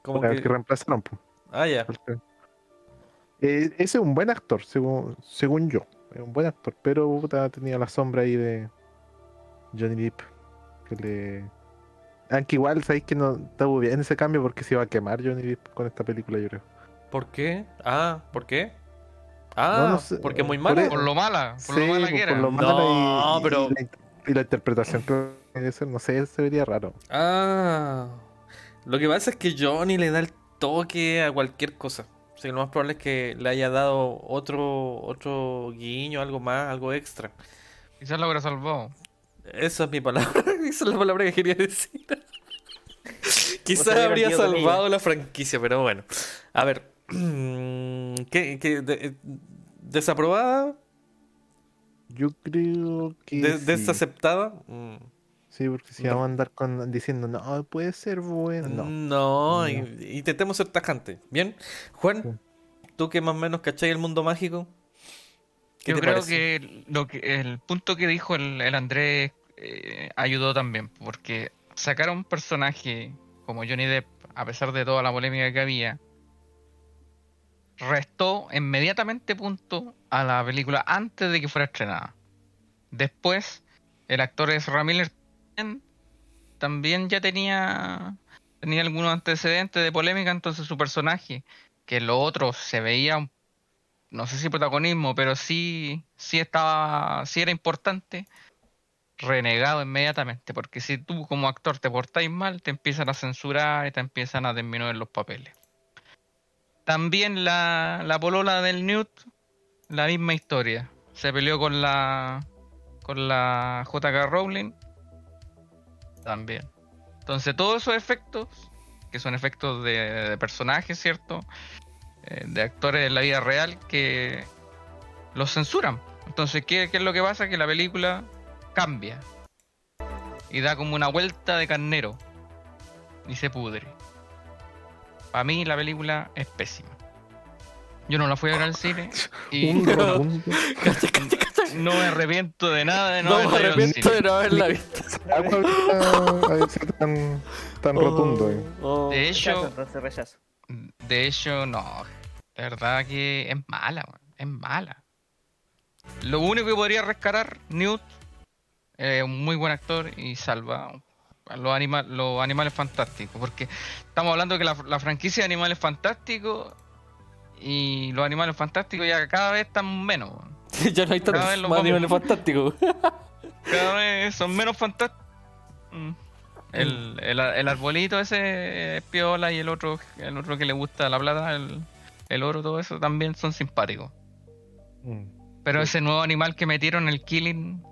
Como que que... reemplazaron, pues. Ah, ya. Eh, ese es un buen actor, según, según yo. Es un buen actor, pero puta, tenía la sombra ahí de Johnny Depp. Que le. Aunque igual sabéis que no estuvo bien ese cambio porque se iba a quemar Johnny Depp con esta película, yo creo. ¿Por qué? Ah, ¿por qué? Ah, No, no sé, porque es muy mala. Por lo mala, por lo Sí, mala pues, que era. por lo No, mala y, pero- y la, y la interpretación que debe ser, no sé, se vería raro. Ah. Lo que pasa es que Johnny le da el toque a cualquier cosa. Lo más probable es que le haya dado otro, otro guiño, algo más, algo extra. Quizás lo hubiera salvado. Esa es mi palabra. Esa es la palabra que quería decir. Quizás habría salvado la franquicia, pero bueno. A ver. ¿Qué? qué de- eh, ¿Desaprobada? Yo creo que. De- sí. ¿Desaceptada? Mm. Sí, porque si vamos a andar con, diciendo, no, puede ser bueno. No. No, No. y- intentemos ser tajantes. Bien, Juan, tú que más o menos cachai el mundo mágico. ¿qué Yo te creo parece? que, lo que el punto que dijo el, el Andrés eh, ayudó también, porque sacar a un personaje como Johnny Depp, a pesar de toda la polémica que había, restó inmediatamente punto a la película antes de que fuera estrenada. Después, el actor es Ramírez también ya tenía tenía algunos antecedentes de polémica, entonces su personaje, que lo otro se veía no sé si protagonismo, pero sí, sí estaba, sí era importante, renegado inmediatamente, porque si tú como actor te portáis mal, te empiezan a censurar y te empiezan a disminuir los papeles. También la, la polola del Newt, la misma historia. Se peleó con la con la JK Rowling. También. Entonces todos esos efectos, que son efectos de, de personajes, ¿cierto? eh, de actores en la vida real que los censuran. Entonces, ¿qué, qué es lo que pasa? Que la película cambia y da como una vuelta de carnero y se pudre. Para mí la película es pésima. Yo no la fui a ver al cine y Un. no me arrepiento de nada de no, No me arrepiento de no haberla visto. De tan, tan rotundo. eh. Oh, oh. De hecho, rechazo. De hecho, no. La verdad que es mala, weón, es mala. Lo único que podría rescatar Newt, eh, un muy buen actor y salva a los, anima- los animales fantásticos. Porque estamos hablando que la, la franquicia de animales fantásticos y los animales fantásticos ya cada vez están menos. ya no hay tantos más animales fantásticos. Cada vez son menos fantásticos. El, el, el arbolito ese es piola y el otro, el otro que le gusta la plata, el, el oro, todo eso también son simpáticos. Mm. Pero ese nuevo animal que metieron, el Killing,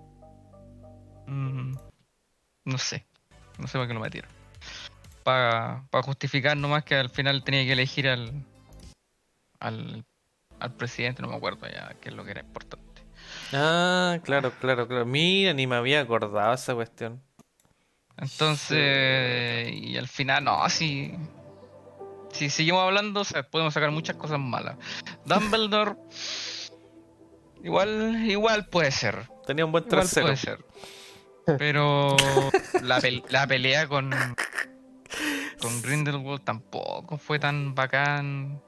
mm, no sé, no sé para qué lo metieron. Para justificar nomás que al final tenía que elegir al, al, al presidente, no me acuerdo ya qué es lo que era importante. Ah, claro, claro, claro. Mira, ni me había acordado esa cuestión. Entonces, y al final, no, si, si seguimos hablando, o sea, podemos sacar muchas cosas malas. Dumbledore, igual, igual puede ser. Tenía un buen Igual trasero. puede ser. Pero la, la pelea con, con Grindelwald tampoco fue tan bacán.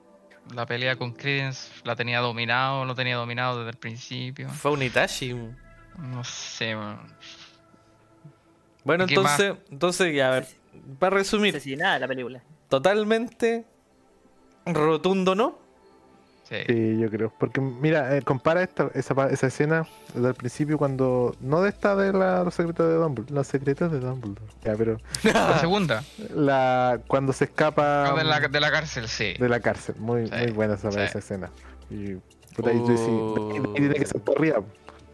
La pelea con Credence la tenía dominado, lo tenía dominado desde el principio. Fue un Itachi. No sé, man. Bueno, ¿Qué más? entonces, entonces, ya, a ver, para resumir, Asesinada la película. totalmente rotundo, ¿no? Sí. Sí, yo creo. Porque mira, eh, compara esta, esa, esa escena del principio cuando. No de esta de la- los secretos de Dumbledore. Los secretos de Dumbledore. Ya, pero. La segunda, La, cuando se escapa ah, de, la, de la cárcel, sí. de la cárcel. Muy, Sí, muy buena esa, sí. esa escena. Y. "Aquí tiene que ser por arriba".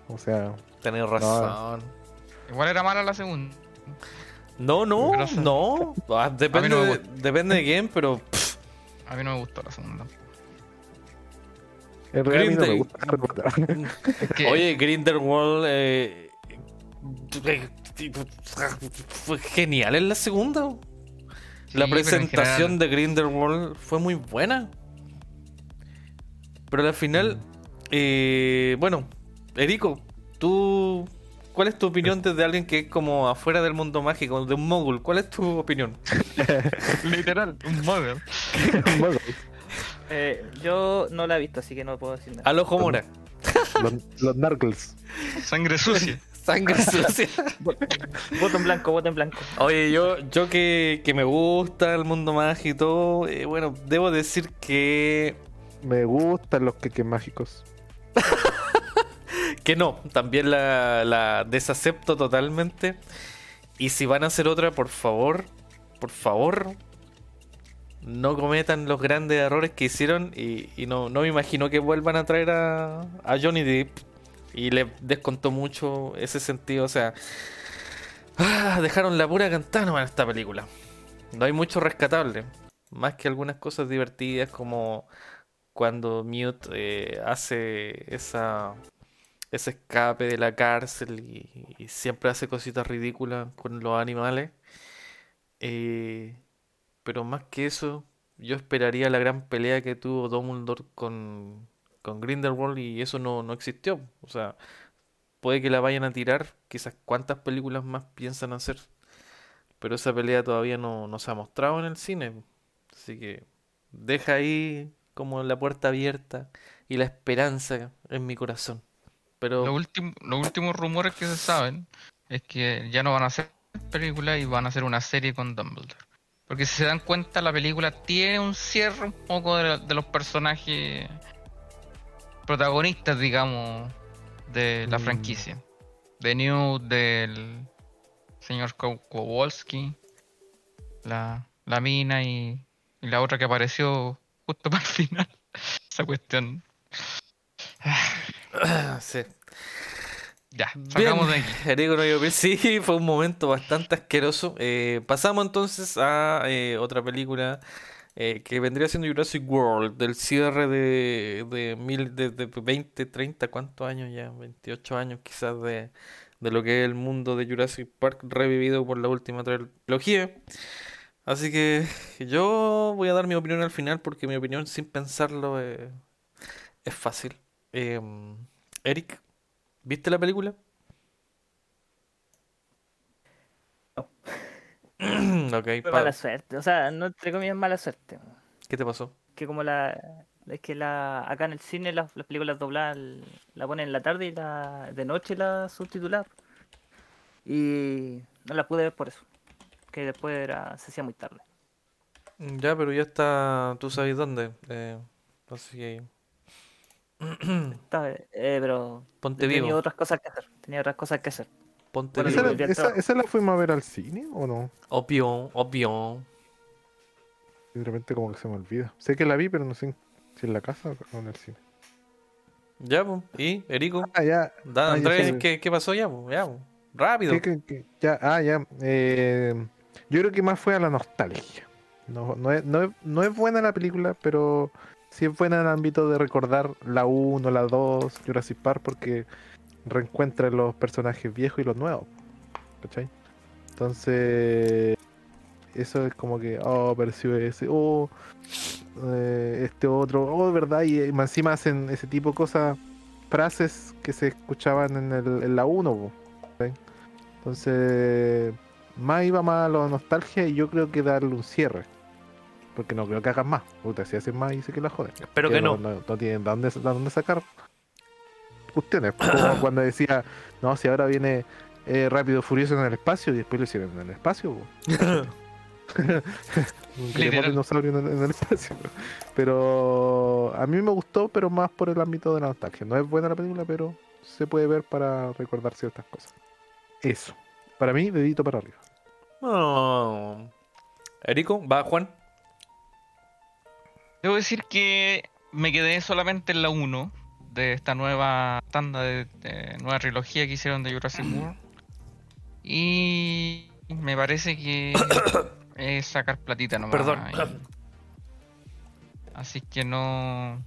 O sea, Tenés razón. Igual era mala la segunda. No, no, no. Ah, depende, no me de, depende de quién, pero pff, A mí no me gustó la segunda. En realidad a mí no me Green gusta Harry Potter. Es que- Oye, Grindelwald eh, fue genial en la segunda. La Sí, presentación general- de Grindelwald fue muy buena. Pero al final, eh, bueno, Erico, tú, ¿cuál es tu opinión desde alguien que es como afuera del mundo mágico, de un mogul? ¿Cuál es tu opinión? Literal, un model. Bueno, Eh, yo no la he visto, así que no puedo decir nada. Al ojo mora, los, los Narcles. Sangre sucia. sangre sucia. Voto en blanco, voto en blanco. Oye, yo, yo que, que me gusta el mundo mágico y todo, eh, bueno, debo decir que Me gustan los queques mágicos. Que no, también la, la desacepto totalmente. Y si van a hacer otra, por favor, por favor, no cometan los grandes errores que hicieron. Y, no, me imagino que vuelvan a traer a, a Johnny Depp. Y le descontó mucho ese sentido. O sea, ah, dejaron la pura cantana en esta película. No hay mucho rescatable. Más que algunas cosas divertidas como cuando Mute eh, hace esa ese escape de la cárcel y, y siempre hace cositas ridículas con los animales. Eh, pero más que eso, yo esperaría la gran pelea que tuvo Dumbledore con, con Grindelwald y eso no, no existió. O sea, puede que la vayan a tirar, quizás cuántas películas más piensan hacer. Pero esa pelea todavía no, no se ha mostrado en el cine. Así que deja ahí como la puerta abierta y la esperanza en mi corazón. Pero Lo último- los últimos rumores que se saben es que ya no van a hacer película y van a hacer una serie con Dumbledore. Porque si se dan cuenta, la película tiene un cierre un poco de, de los personajes protagonistas, digamos, de la Mm. franquicia. De Newt, del señor Ko- Kowalski, la, la mina y, y la otra que apareció justo para el final. Esa cuestión. sí. Ya, Bien, sacamos de. Erico no yo- sí, fue un momento bastante asqueroso. Eh, pasamos entonces a eh, otra película eh, que vendría siendo Jurassic World, del cierre de, de, mil, de, de 20, 30, ¿cuántos años ya? 28 años quizás de, de lo que es el mundo de Jurassic Park revivido por la última trilogía. Así que yo voy a dar mi opinión al final porque mi opinión sin pensarlo es fácil. Em, Eric, ¿viste la película? ok, Fue mala suerte. O sea, no entre comillas mala suerte. ¿qué te pasó? Que como la. Es que la acá en el cine las, las películas dobladas la ponen en la tarde y la de noche la subtitular. Y no la pude ver por eso. Que después era, se hacía muy tarde. Ya, pero ya está, tú sabes dónde. Eh, así que Eh, pero ponte tenía vivo, otras cosas que hacer. Tenía otras cosas que hacer. ponte Bueno, ¿Esa, vivo. la, ya esa- está. esa la fuimos a ver al cine o no? Obvio, obvio. De repente como que se me olvida. Sé que la vi, pero no sé si en la casa o en el cine. Ya, pues. ¿Y, Erico? Ah, ya. Da, Ah, Andrés. ¿qué, qué pasó ya? po? Ya, po. Rápido. Sí, que- que- ya, ah, ya. eh, yo creo que más fue a la nostalgia. No, no, es, no, es, no es buena la película, pero sí es buena en el ámbito de recordar la 1, la 2, Jurassic Park, porque reencuentra los personajes viejos y los nuevos. ¿Cachai? Entonces, eso es como que, oh, apareció ese, oh, eh, este otro, oh, ¿verdad? Y encima hacen ese tipo de cosas, frases que se escuchaban en, el, en la 1, po, ¿cachai? Entonces, más iba más a la nostalgia y yo creo que darle un cierre. Porque no creo que hagan más. Puta, si hacen más, dice que la joden. Espero que no. No, no tienen de dónde, de dónde sacar cuestiones. Como cuando decía, no, si ahora viene eh, Rápido Furioso en el espacio y después lo hicieron en el espacio. dinosaurio en el, en el espacio. Pero a mí me gustó, pero más por el ámbito de la nostalgia. No es buena la película, pero se puede ver para recordar ciertas cosas. Eso. Para mí, dedito para arriba. Oh. Erico, va Juan. Debo decir que me quedé solamente en la 1 de esta nueva tanda de, de nueva trilogía que hicieron de Jurassic World. Y me parece que es sacar platita nomás. Perdón. Así que no.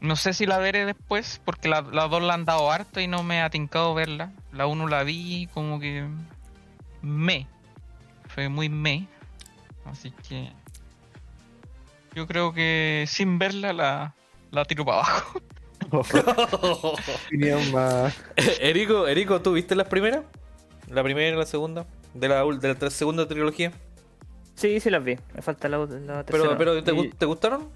No sé si la veré después, porque la- las dos la han dado harto y no me ha tincado verla. La 1 la vi como que. Me. Fue muy me. Así que. Yo creo que sin verla la, la tiro para abajo. Opinión más. Erico, Erico, ¿tú viste las primeras? La primera y la segunda. De la, de la segunda trilogía. Sí, sí las vi. Me falta la, la tercera. Pero, pero ¿te, Y- gu- ¿te gustaron?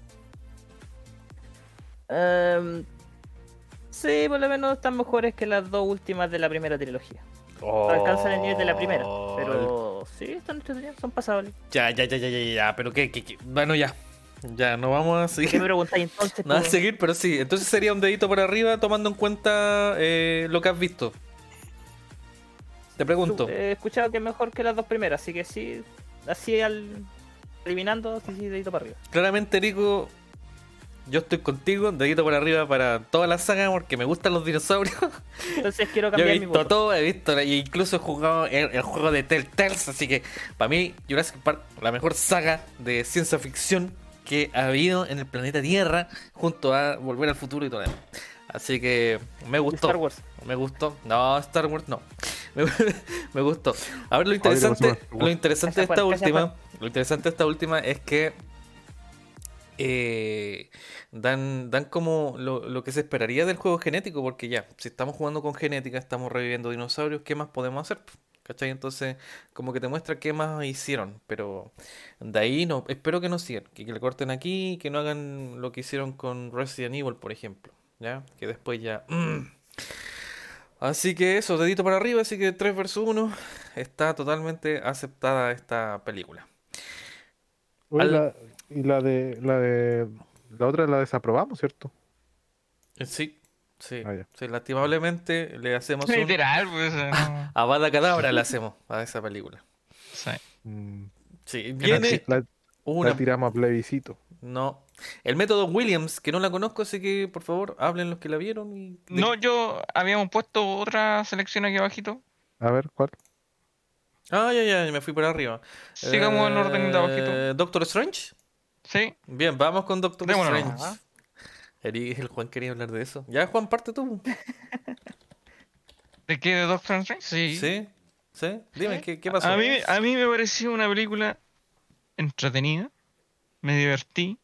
Ehm, sí, por lo menos están mejores que las dos últimas de la primera trilogía. No alcanzan el nivel de la primera, Oh, pero sí, están entretenidas, son pasables. Ya, ya, ya, ya, ya, ya. Pero qué, qué, qué? Bueno, ya. Ya, no vamos a ¿Qué me seguir. preguntáis entonces? No a seguir, pero sí. Entonces sería un dedito por arriba tomando en cuenta eh, lo que has visto. Te pregunto. He escuchado que es mejor que las dos primeras, así que sí, así al eliminando, sí, sí, dedito para arriba. Claramente, Erico, yo estoy contigo. Dedito por arriba para toda la saga porque me gustan los dinosaurios. Entonces quiero Yo he cambiar mi visto voto. todo, he visto, e incluso he jugado el, el juego de Telltales, así que para mí Jurassic Park, la mejor saga de ciencia ficción que ha habido en el planeta Tierra, junto a Volver al Futuro y todo eso. Así que me gustó. Star Wars. Me gustó. No, Star Wars no. Me, me gustó. A ver, lo interesante, lo interesante de esta última, lo interesante de esta última es que eh, dan, dan como lo, lo que se esperaría del juego genético, porque ya, si estamos jugando con genética, estamos reviviendo dinosaurios, ¿qué más podemos hacer? ¿Cachai? Entonces, como que te muestra qué más hicieron, pero de ahí no, espero que no sigan, que, que le corten aquí, que no hagan lo que hicieron con Resident Evil, por ejemplo, ¿ya? Que después ya... Así que eso, dedito para arriba, así que 3 versus 1 está totalmente aceptada esta película. Oye, Al- la- y la de, la de. La otra la desaprobamos, ¿cierto? Eh, Sí, sí, Ah, ya. sí, lastimablemente le hacemos un... Literal, pues. eh, no. Avada Cadabra le hacemos a esa película. Sí. Mm, Sí, viene la, la una... tiramos a plebiscito. No. El método Williams, que no la conozco, así que por favor hablen los que la vieron y... No, yo habíamos puesto otra selección aquí abajito. A ver, ¿cuál? Ah, ya, ya, me fui por arriba. Sigamos en orden de abajito. Eh, Doctor Strange. Sí. Bien, vamos con Doctor. Strange. Ajá. El Juan quería hablar de eso. Ya, Juan, parte tú. ¿De qué? ¿De Doctor Strange? Sí. ¿Sí? ¿Sí? Dime, ¿qué, qué pasó? A mí, a mí me pareció una película entretenida. Me divertí.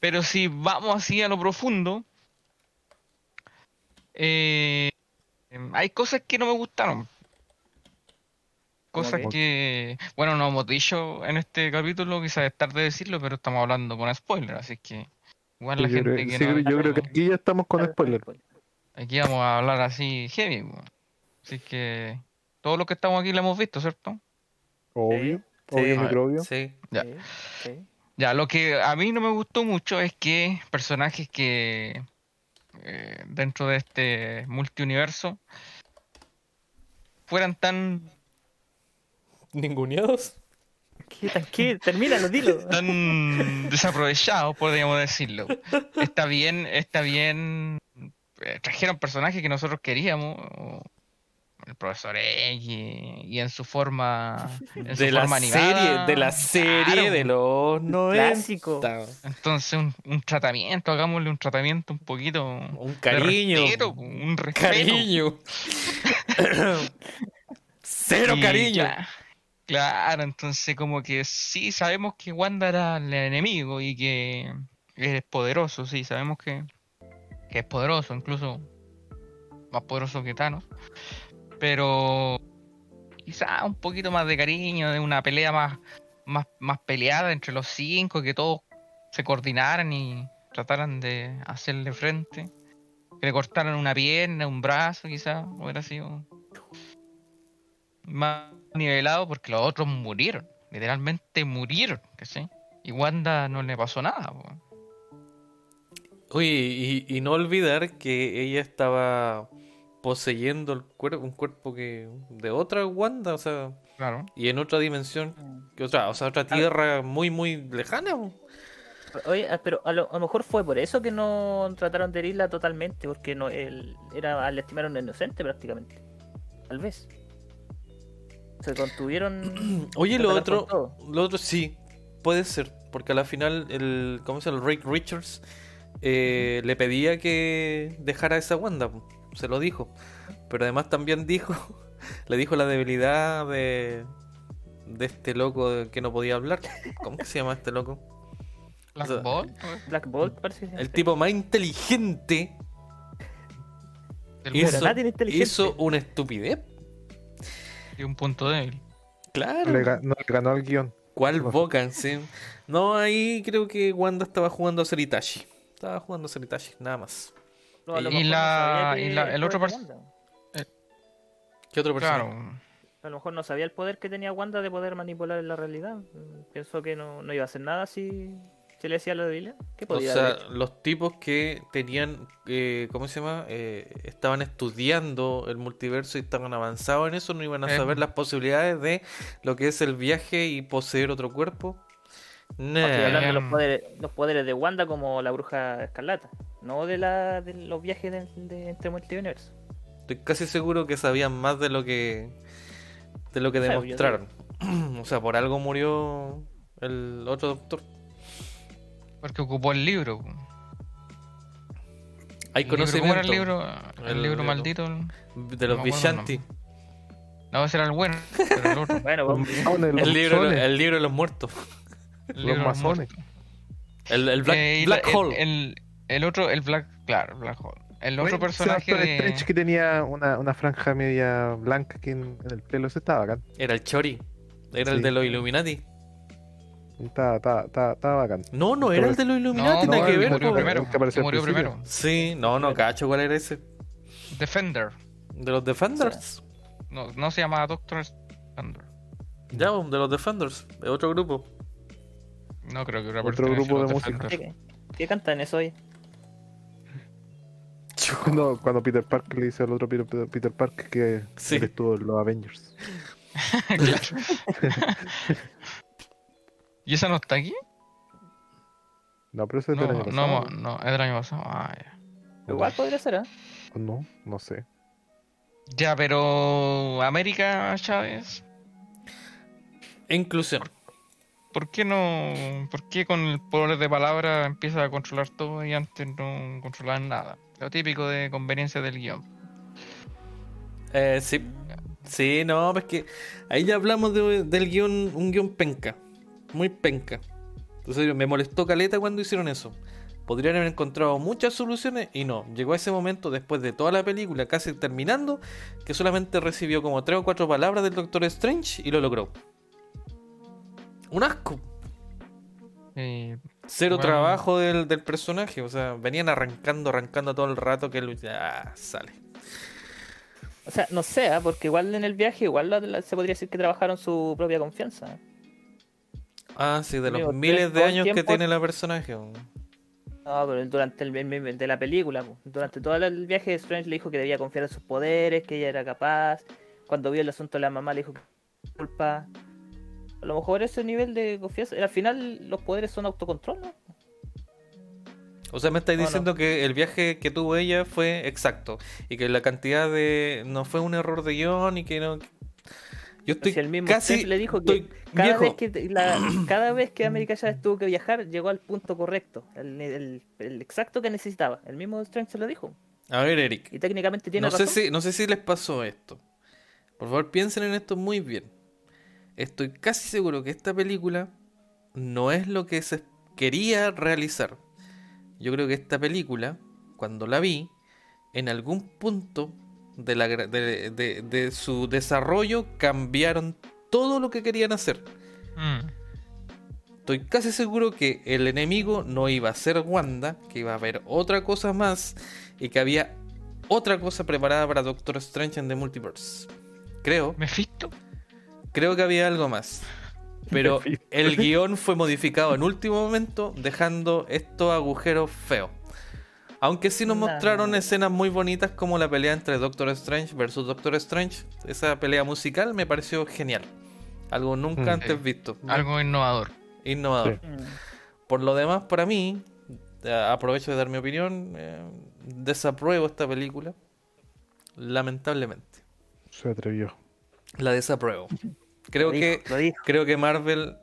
Pero si vamos así a lo profundo, eh, hay cosas que no me gustaron. Cosas que, bueno, no hemos dicho en este capítulo, quizás es tarde decirlo, pero estamos hablando con spoiler, así que igual la yo creo, gente que sí, no... yo creo que aquí ya estamos con spoiler. Aquí vamos a hablar así heavy. Así que todos los que estamos aquí lo hemos visto, ¿cierto? Obvio. Sí, Obvio, sí. microbio. Sí. Ya. Sí. Ya, lo que a mí no me gustó mucho es que personajes que eh, dentro de este multiuniverso fueran tan ¿Ninguneados? ¿Qué, tan- qué? Termínalo, dilo. tan desaprovechados, podríamos decirlo. Está bien, está bien. eh, trajeron personajes que nosotros queríamos. o- profesor X y, en su forma, en su De la forma serie, animada. de la serie Claro, de los 90. Clásico. Entonces, un, un tratamiento, hagámosle un tratamiento un poquito. Un cariño. respeto, un respeto. Cariño. Cero Y cariño. cla- Claro, entonces como que sí, sabemos que Wanda era el enemigo y que es poderoso, sí, sabemos que, que es poderoso, incluso más poderoso que Thanos. Pero quizá un poquito más de cariño, de una pelea más, más, más peleada entre los cinco, que todos se coordinaran y trataran de hacerle frente. Que le cortaran una pierna, un brazo, quizá, hubiera sido más nivelado porque los otros murieron. Literalmente murieron, ¿cachai? Y Wanda no le pasó nada. po. Oye, y, y no olvidar que ella estaba poseyendo el cuerpo, un cuerpo que de otra Wanda, o sea, Claro. y en otra dimensión, que otra, o sea, otra tierra muy, muy lejana. po. Oye, ah, pero a lo, a lo mejor fue por eso que no trataron de herirla totalmente, porque no él era le estimaron inocente prácticamente. Tal vez. Se contuvieron. Oye, de lo otro, lo otro sí, puede ser, porque a la final el, ¿cómo se llama? Rick Richards eh, le pedía que dejara a esa Wanda, se lo dijo, pero además también dijo, le dijo la debilidad de, de este loco que no podía hablar, ¿cómo que se llama este loco? Black O sea, Bolt, Black Bolt parece que se llama. El tipo más inteligente del hizo, mundo, nadie es inteligente. hizo una estupidez. Y un punto débil. Claro. Le, ga- no le ganó al guion. ¿Cuál No. Sí. No, ahí creo que Wanda estaba jugando a ser Itachi. Estaba jugando a ser Itachi, nada más. No, y no la- que y la- el otro poder pers- de Wanda. ¿Qué otro personaje? Claro. A lo mejor no sabía el poder que tenía Wanda de poder manipular la realidad. Mm, Pensó que no, no iba a hacer nada si, le decía la debilidad. ¿Qué O podía sea, haber hecho? los tipos que tenían, eh, ¿cómo se llama? Eh, estaban estudiando el multiverso y estaban avanzados en eso, no iban a Eh. saber las posibilidades de lo que es el viaje y poseer otro cuerpo. Nah. Estoy hablando de los Em. poderes, los poderes de Wanda como la bruja escarlata, no de la de los viajes de, de entre multiversos. Estoy casi seguro que sabían más de lo que de lo que O sea, demostraron. o sea, por algo murió el otro doctor. Porque ocupó el libro. Hay El libro, ¿Cómo era el conocimiento libro? El, El libro maldito. de los No. No, ese era el bueno. Pero el otro. Bueno, vamos- los El libro, el libro de los muertos. El Los libro de los masones. El, el Black, Eh, Black la- Hole. El, el otro, el Black. Claro, Black Hole. El otro personaje de. Strange que tenía una, una franja media blanca aquí en, en el pelo, ese estaba bacán. Era el Chori. Era el de los Illuminati. Estaba, estaba, estaba, estaba bacán. No, no era el de los Illuminati, No, no, que ver. murió primero. El que murió principio. primero. Sí, no, no cacho cuál era ese. Defender. De los Defenders. No, no se llamaba Doctor Defender. Ya, po, de los Defenders. De otro grupo. No creo que hubiera Otro grupo de música. ¿Qué, qué cantan eso hoy? Cuando, cuando Peter Parker le dice al otro Peter, Peter Parker que Sí. estuvo en los Avengers. ¿Y esa no está aquí? No, pero ese es del No, año no, pasado. no, es del año pasado. Ah, ya. Igual podría ser, ¿eh? No, no sé. Ya, pero América Chávez, Inclusión. ¿por qué no? ¿Por qué con el poder de palabra empieza a controlar todo y antes no controlaban nada? Lo típico de conveniencia del guion. Eh, sí. Sí, no, pues que ahí ya hablamos de- del guion, un guion penca. Muy penca. Entonces me molestó Caleta cuando hicieron eso. Podrían haber encontrado muchas soluciones y no. Llegó ese momento después de toda la película, casi terminando, que solamente recibió como tres o cuatro palabras del Doctor Strange y lo logró. Un asco. Eh, Cero Bueno. trabajo del, del personaje. O sea, venían arrancando, arrancando todo el rato que él ya sale. O sea, no sé, ¿ah? porque igual en el viaje igual se podría decir que trabajaron su propia confianza. Ah, sí, de los Amigo, miles de años que tiene la personaje. No, pero durante el, el- el- de la película, po. durante todo el viaje, Strange le dijo que debía confiar en sus poderes, que ella era capaz. Cuando vio el asunto de la mamá, le dijo que culpa. A lo mejor ese nivel de confianza. Al final, los poderes son autocontrol, ¿no? O sea, me estáis no. diciendo que el viaje que tuvo ella fue exacto y que la cantidad de no fue un error de guion y que no yo estoy Si el mismo casi le dijo que cada viejo, vez que, te- la- cada vez que América Chávez tuvo que viajar, llegó al punto correcto, el, el- el exacto que necesitaba. El mismo Strange se lo dijo. A ver, Eric. Y técnicamente tiene No sé, razón. si, no sé si les pasó esto. Por favor, piensen en esto muy bien. Estoy casi seguro que esta película no es lo que se quería realizar. Yo creo que esta película, cuando la vi, en algún punto de, la, gra- de, de- de su desarrollo cambiaron todo lo que querían hacer. Mm. Estoy casi seguro que el enemigo no iba a ser Wanda, que iba a haber otra cosa más y que había otra cosa preparada para Doctor Strange en The Multiverse. Creo, creo que había algo más. Pero el guion fue modificado en último momento, dejando estos agujeros feos. Aunque sí nos mostraron escenas muy bonitas como la pelea entre Doctor Strange versus Doctor Strange. Esa pelea musical me pareció genial. Algo nunca Mm. antes Sí. visto. Algo innovador. Innovador. Sí. Mm. Por lo demás, para mí, eh, aprovecho de dar mi opinión, eh, desapruebo esta película. Lamentablemente. Se atrevió. La desapruebo. Creo Lo dijo, que, lo dijo. creo que Marvel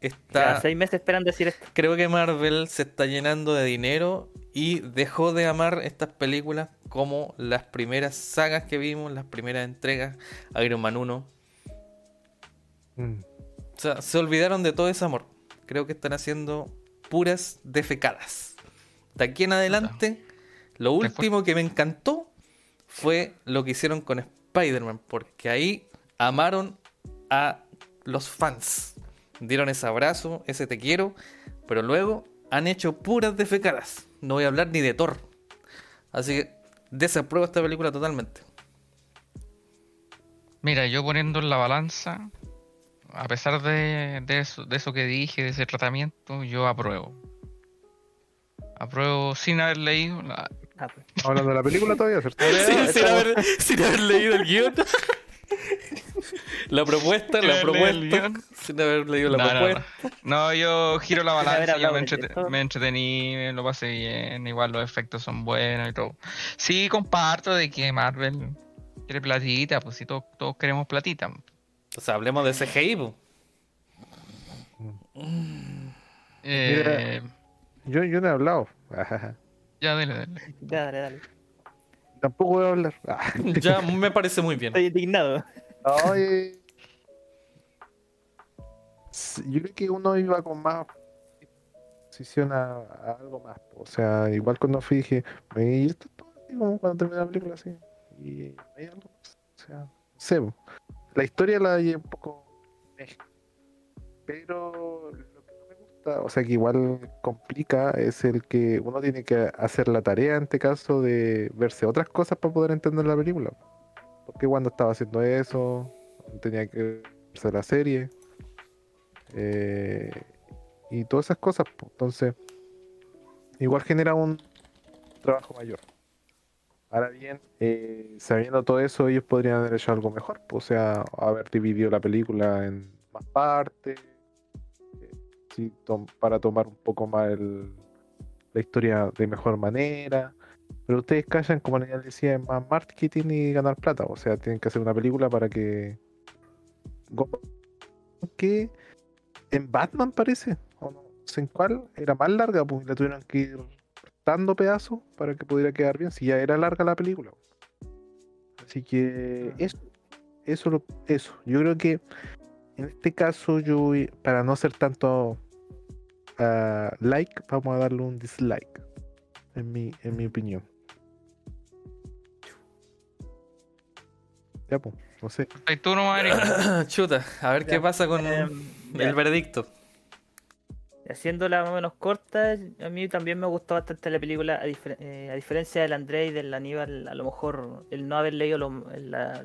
Ya, está... seis meses esperan decir esto. Creo que Marvel se está llenando de dinero y dejó de amar estas películas como las primeras sagas que vimos, las primeras entregas, Iron Man 1. Mm. O sea, se olvidaron de todo ese amor. Creo que están haciendo puras defecadas. De aquí en adelante, lo Después- último que me encantó fue lo que hicieron con Spider-Man, porque ahí amaron a los fans. Dieron ese abrazo, ese te quiero, pero luego han hecho puras defecadas. No voy a hablar ni de Thor. Así que desapruebo esta película totalmente. Mira, yo poniendo en la balanza, a pesar de, de eso, de eso que dije, de ese tratamiento, yo apruebo. Apruebo sin haber leído. la-. Hablando de la película todavía, ¿cierto? sin, sin haber, sin haber leído el guion. la propuesta, la propuesta. Sin haber leído la No, no, propuesta. no. No, yo giro la balanza, yo me, entretení, me lo pasé bien, igual los efectos son buenos y todo. Sí, comparto de que Marvel quiere platita, pues si todos, todos queremos platita. O sea, hablemos de CGI. po. Eh, Yo, yo no he hablado. Ya, dale, dale. Ya, dale, dale. Tampoco voy a hablar. Ah. Ya me parece muy bien. Estoy indignado. S- Yo creo que uno iba con más posición a, a algo más. O sea, igual cuando fui dije, "Oye, ¿y esto es todo?", así como cuando terminé la película así. Y hay algo más. O sea, po. La historia la llevé un poco. eh, Pero o sea, que igual complica, es el que uno tiene que hacer la tarea en este caso de verse otras cosas para poder entender la película. Porque cuando estaba haciendo eso, tenía que verse la serie. eh, y todas esas cosas. Entonces, igual genera un trabajo mayor. Ahora bien, eh, sabiendo todo eso, ellos podrían haber hecho algo mejor. O sea, haber dividido la película en más partes. Tom- para tomar un poco más el- la historia de mejor manera. Pero ustedes callan, como ya les decía, en más marketing y ganar plata. O sea, tienen que hacer una película para que. Que en Batman parece, o no sé en cuál, era más larga, pues la tuvieron que ir dando pedazos para que pudiera quedar bien, si ya era larga la película. Así que eso, eso, eso. Yo creo que en este caso, yo para no hacer tanto ah, like, vamos a darle un dislike, en mi, en mi opinión. Ya, pues, no sé. Ahí tú Eric. Chuta, a ver qué pasa con Em, el ya. veredicto. Haciéndola más o menos corta, a mí también me gustó bastante la película, a, difer- eh, a diferencia del André y del Aníbal, a lo mejor el no haber leído lo- la-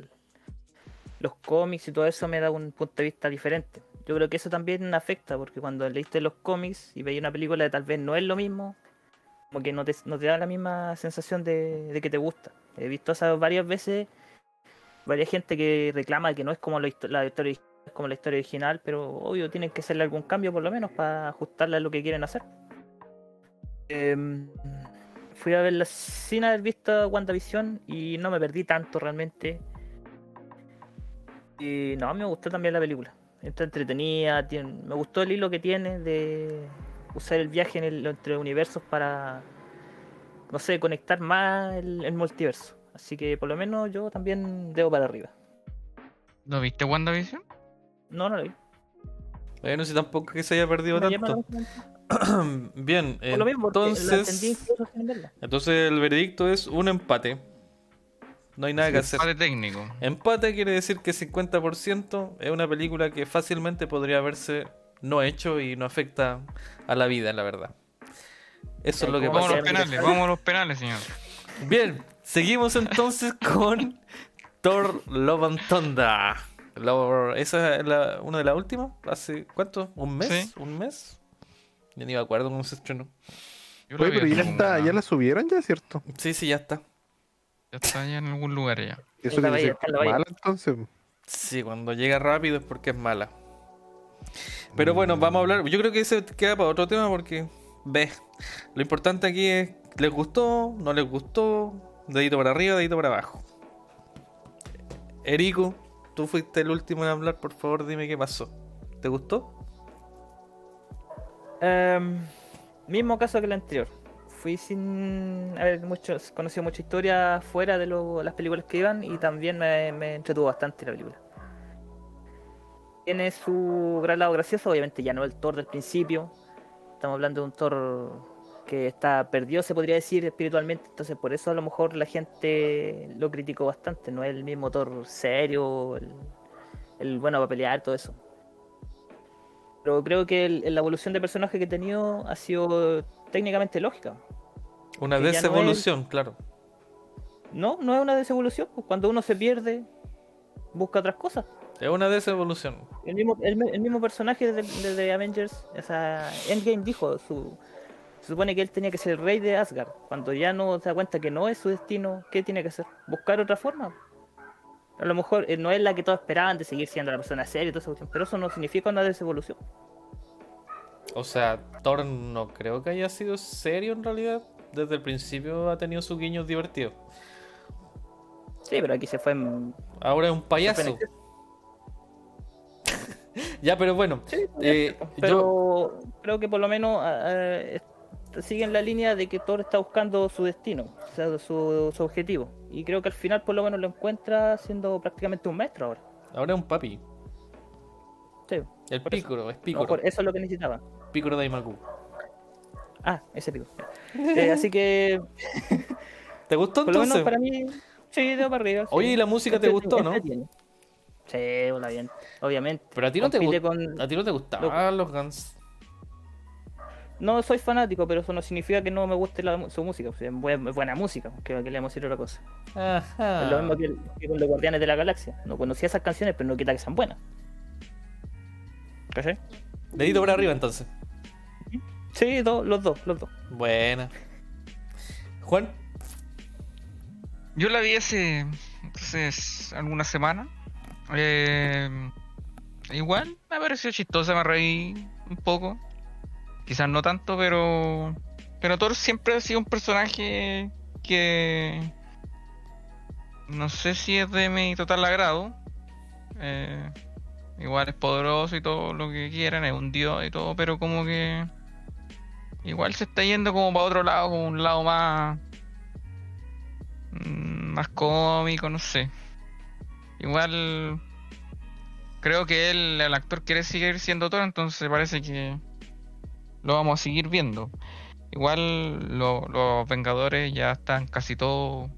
los cómics y todo eso me da un punto de vista diferente. Yo creo que eso también afecta, porque cuando leíste los cómics y veías una película tal vez no es lo mismo, como que no te, da la misma sensación de, que te gusta. He visto eso varias veces, varias gente que reclama que no es como la, la historia como la historia original, pero obvio tienen que hacerle algún cambio por lo menos para ajustarla a lo que quieren hacer. Em, fui a verla sin haber visto WandaVision y no me perdí tanto realmente. Y no, me gustó también la película. Está entretenida, tiene- me gustó el hilo que tiene de usar el viaje en el, entre universos para, no sé, conectar más el, el multiverso. Así que por lo menos yo también debo para arriba. ¿No viste WandaVision? No, no lo vi. Bueno, si tampoco que se haya perdido Me tanto. Bien, Por lo mismo, porque la entendí entonces, entonces el veredicto es un empate. No hay nada que hacer. Empate técnico. Empate quiere decir que 50% es una película que fácilmente podría haberse no hecho y no afecta a la vida, la verdad. Eso es lo que ¿Cómo Vamos pasa. a los penales, vamos a los penales, señor. Bien, seguimos entonces con Thor Love and Thunder. Esa es la- una de las últimas. ¿Hace cuánto? ¿Un mes? Sí. ¿Un mes? Ya ni me acuerdo cómo se estrenó. Oye, pero ya está, ya la subieron ya, ¿cierto? Sí, sí, ya está. Ya está ya en algún lugar ya. Eso la quiere vaya, decir está en que la es vaya. mala entonces. Sí, cuando llega rápido es porque es mala. Pero bueno, vamos a hablar. Yo creo que ese queda para otro tema porque, ve, lo importante aquí es, ¿les gustó? ¿No les gustó? Dedito para arriba, dedito para abajo. Erico, tú fuiste el último en hablar, por favor dime qué pasó. ¿Te gustó? Em, mismo caso que el anterior. Fui sin haber mucho, conocido mucha historia fuera de las películas que iban y también me, me entretuvo bastante la película. Tiene su gran lado gracioso, obviamente ya no el Thor del principio. Estamos hablando de un Thor que está perdido, se podría decir, espiritualmente. Entonces por eso a lo mejor la gente lo criticó bastante. No es el mismo Thor serio, el, el bueno para pelear, todo eso. Pero creo que la evolución de personaje que he tenido ha sido técnicamente lógica. Una ya no es- desevolución, claro. No, no es una desevolución. pues, cuando uno se pierde, busca otras cosas. Es una desevolución. El mismo, el, el mismo personaje de, de- de Avengers, o sea, Endgame dijo, su, se supone que él tenía que ser el rey de Asgard. Cuando ya no se da cuenta que no es su destino, ¿qué tiene que hacer? Buscar otra forma. A lo mejor eh, no es la que todos esperaban de seguir siendo la persona seria y toda esa cuestión, pero eso no significa una desevolución. O sea, Thor no creo que haya sido serio en realidad. Desde el principio ha tenido sus guiños divertidos. Sí, pero aquí se fue en... Ahora es un payaso. Ya, pero bueno. Sí, eh, yo, pero creo que por lo menos ah, est- siguen la línea de que Thor está buscando su destino, o sea, su, su objetivo. Y creo que al final por lo menos lo encuentra siendo prácticamente un maestro ahora. ahora es un papi. Sí, El pícoro, es pícoro. eso es lo que necesitaba. Pícoro de Aimaku. Ah, ese pico. Eh, así que ¿Te gustó por lo menos entonces? para mí, sí, de para arriba. sí. Oye, ¿y la música te Entrete- gustó, no? entretiene. Sí, hola bien, obviamente. Pero a ti no te Compite con- A ti no te gustaban los Guns. No soy fanático, pero eso no significa que no me guste la su música. sea, es buena, música, que, que le vamos a decir otra cosa. Ajá. Es lo mismo que, que con los Guardianes de la Galaxia. No conocía esas canciones, pero no quita que sean buenas. ¿Cachai? Dedito para arriba entonces. Sí, do- los dos, los dos. Buena. Juan, Yo la vi hace, entonces, algunas semanas. Eh, igual me pareció chistosa, me reí un poco. Quizás no tanto, pero. Pero Thor siempre ha sido un personaje que. No sé si es de mi total agrado. Eh, igual es poderoso y todo lo que quieran, es un dios y todo, pero como que. Igual se está yendo como para otro lado, como un lado más mm, más cómico, no sé. Igual creo que él, el actor quiere seguir siendo Thor, entonces parece que lo vamos a seguir viendo. Igual lo- los Vengadores ya están casi todos,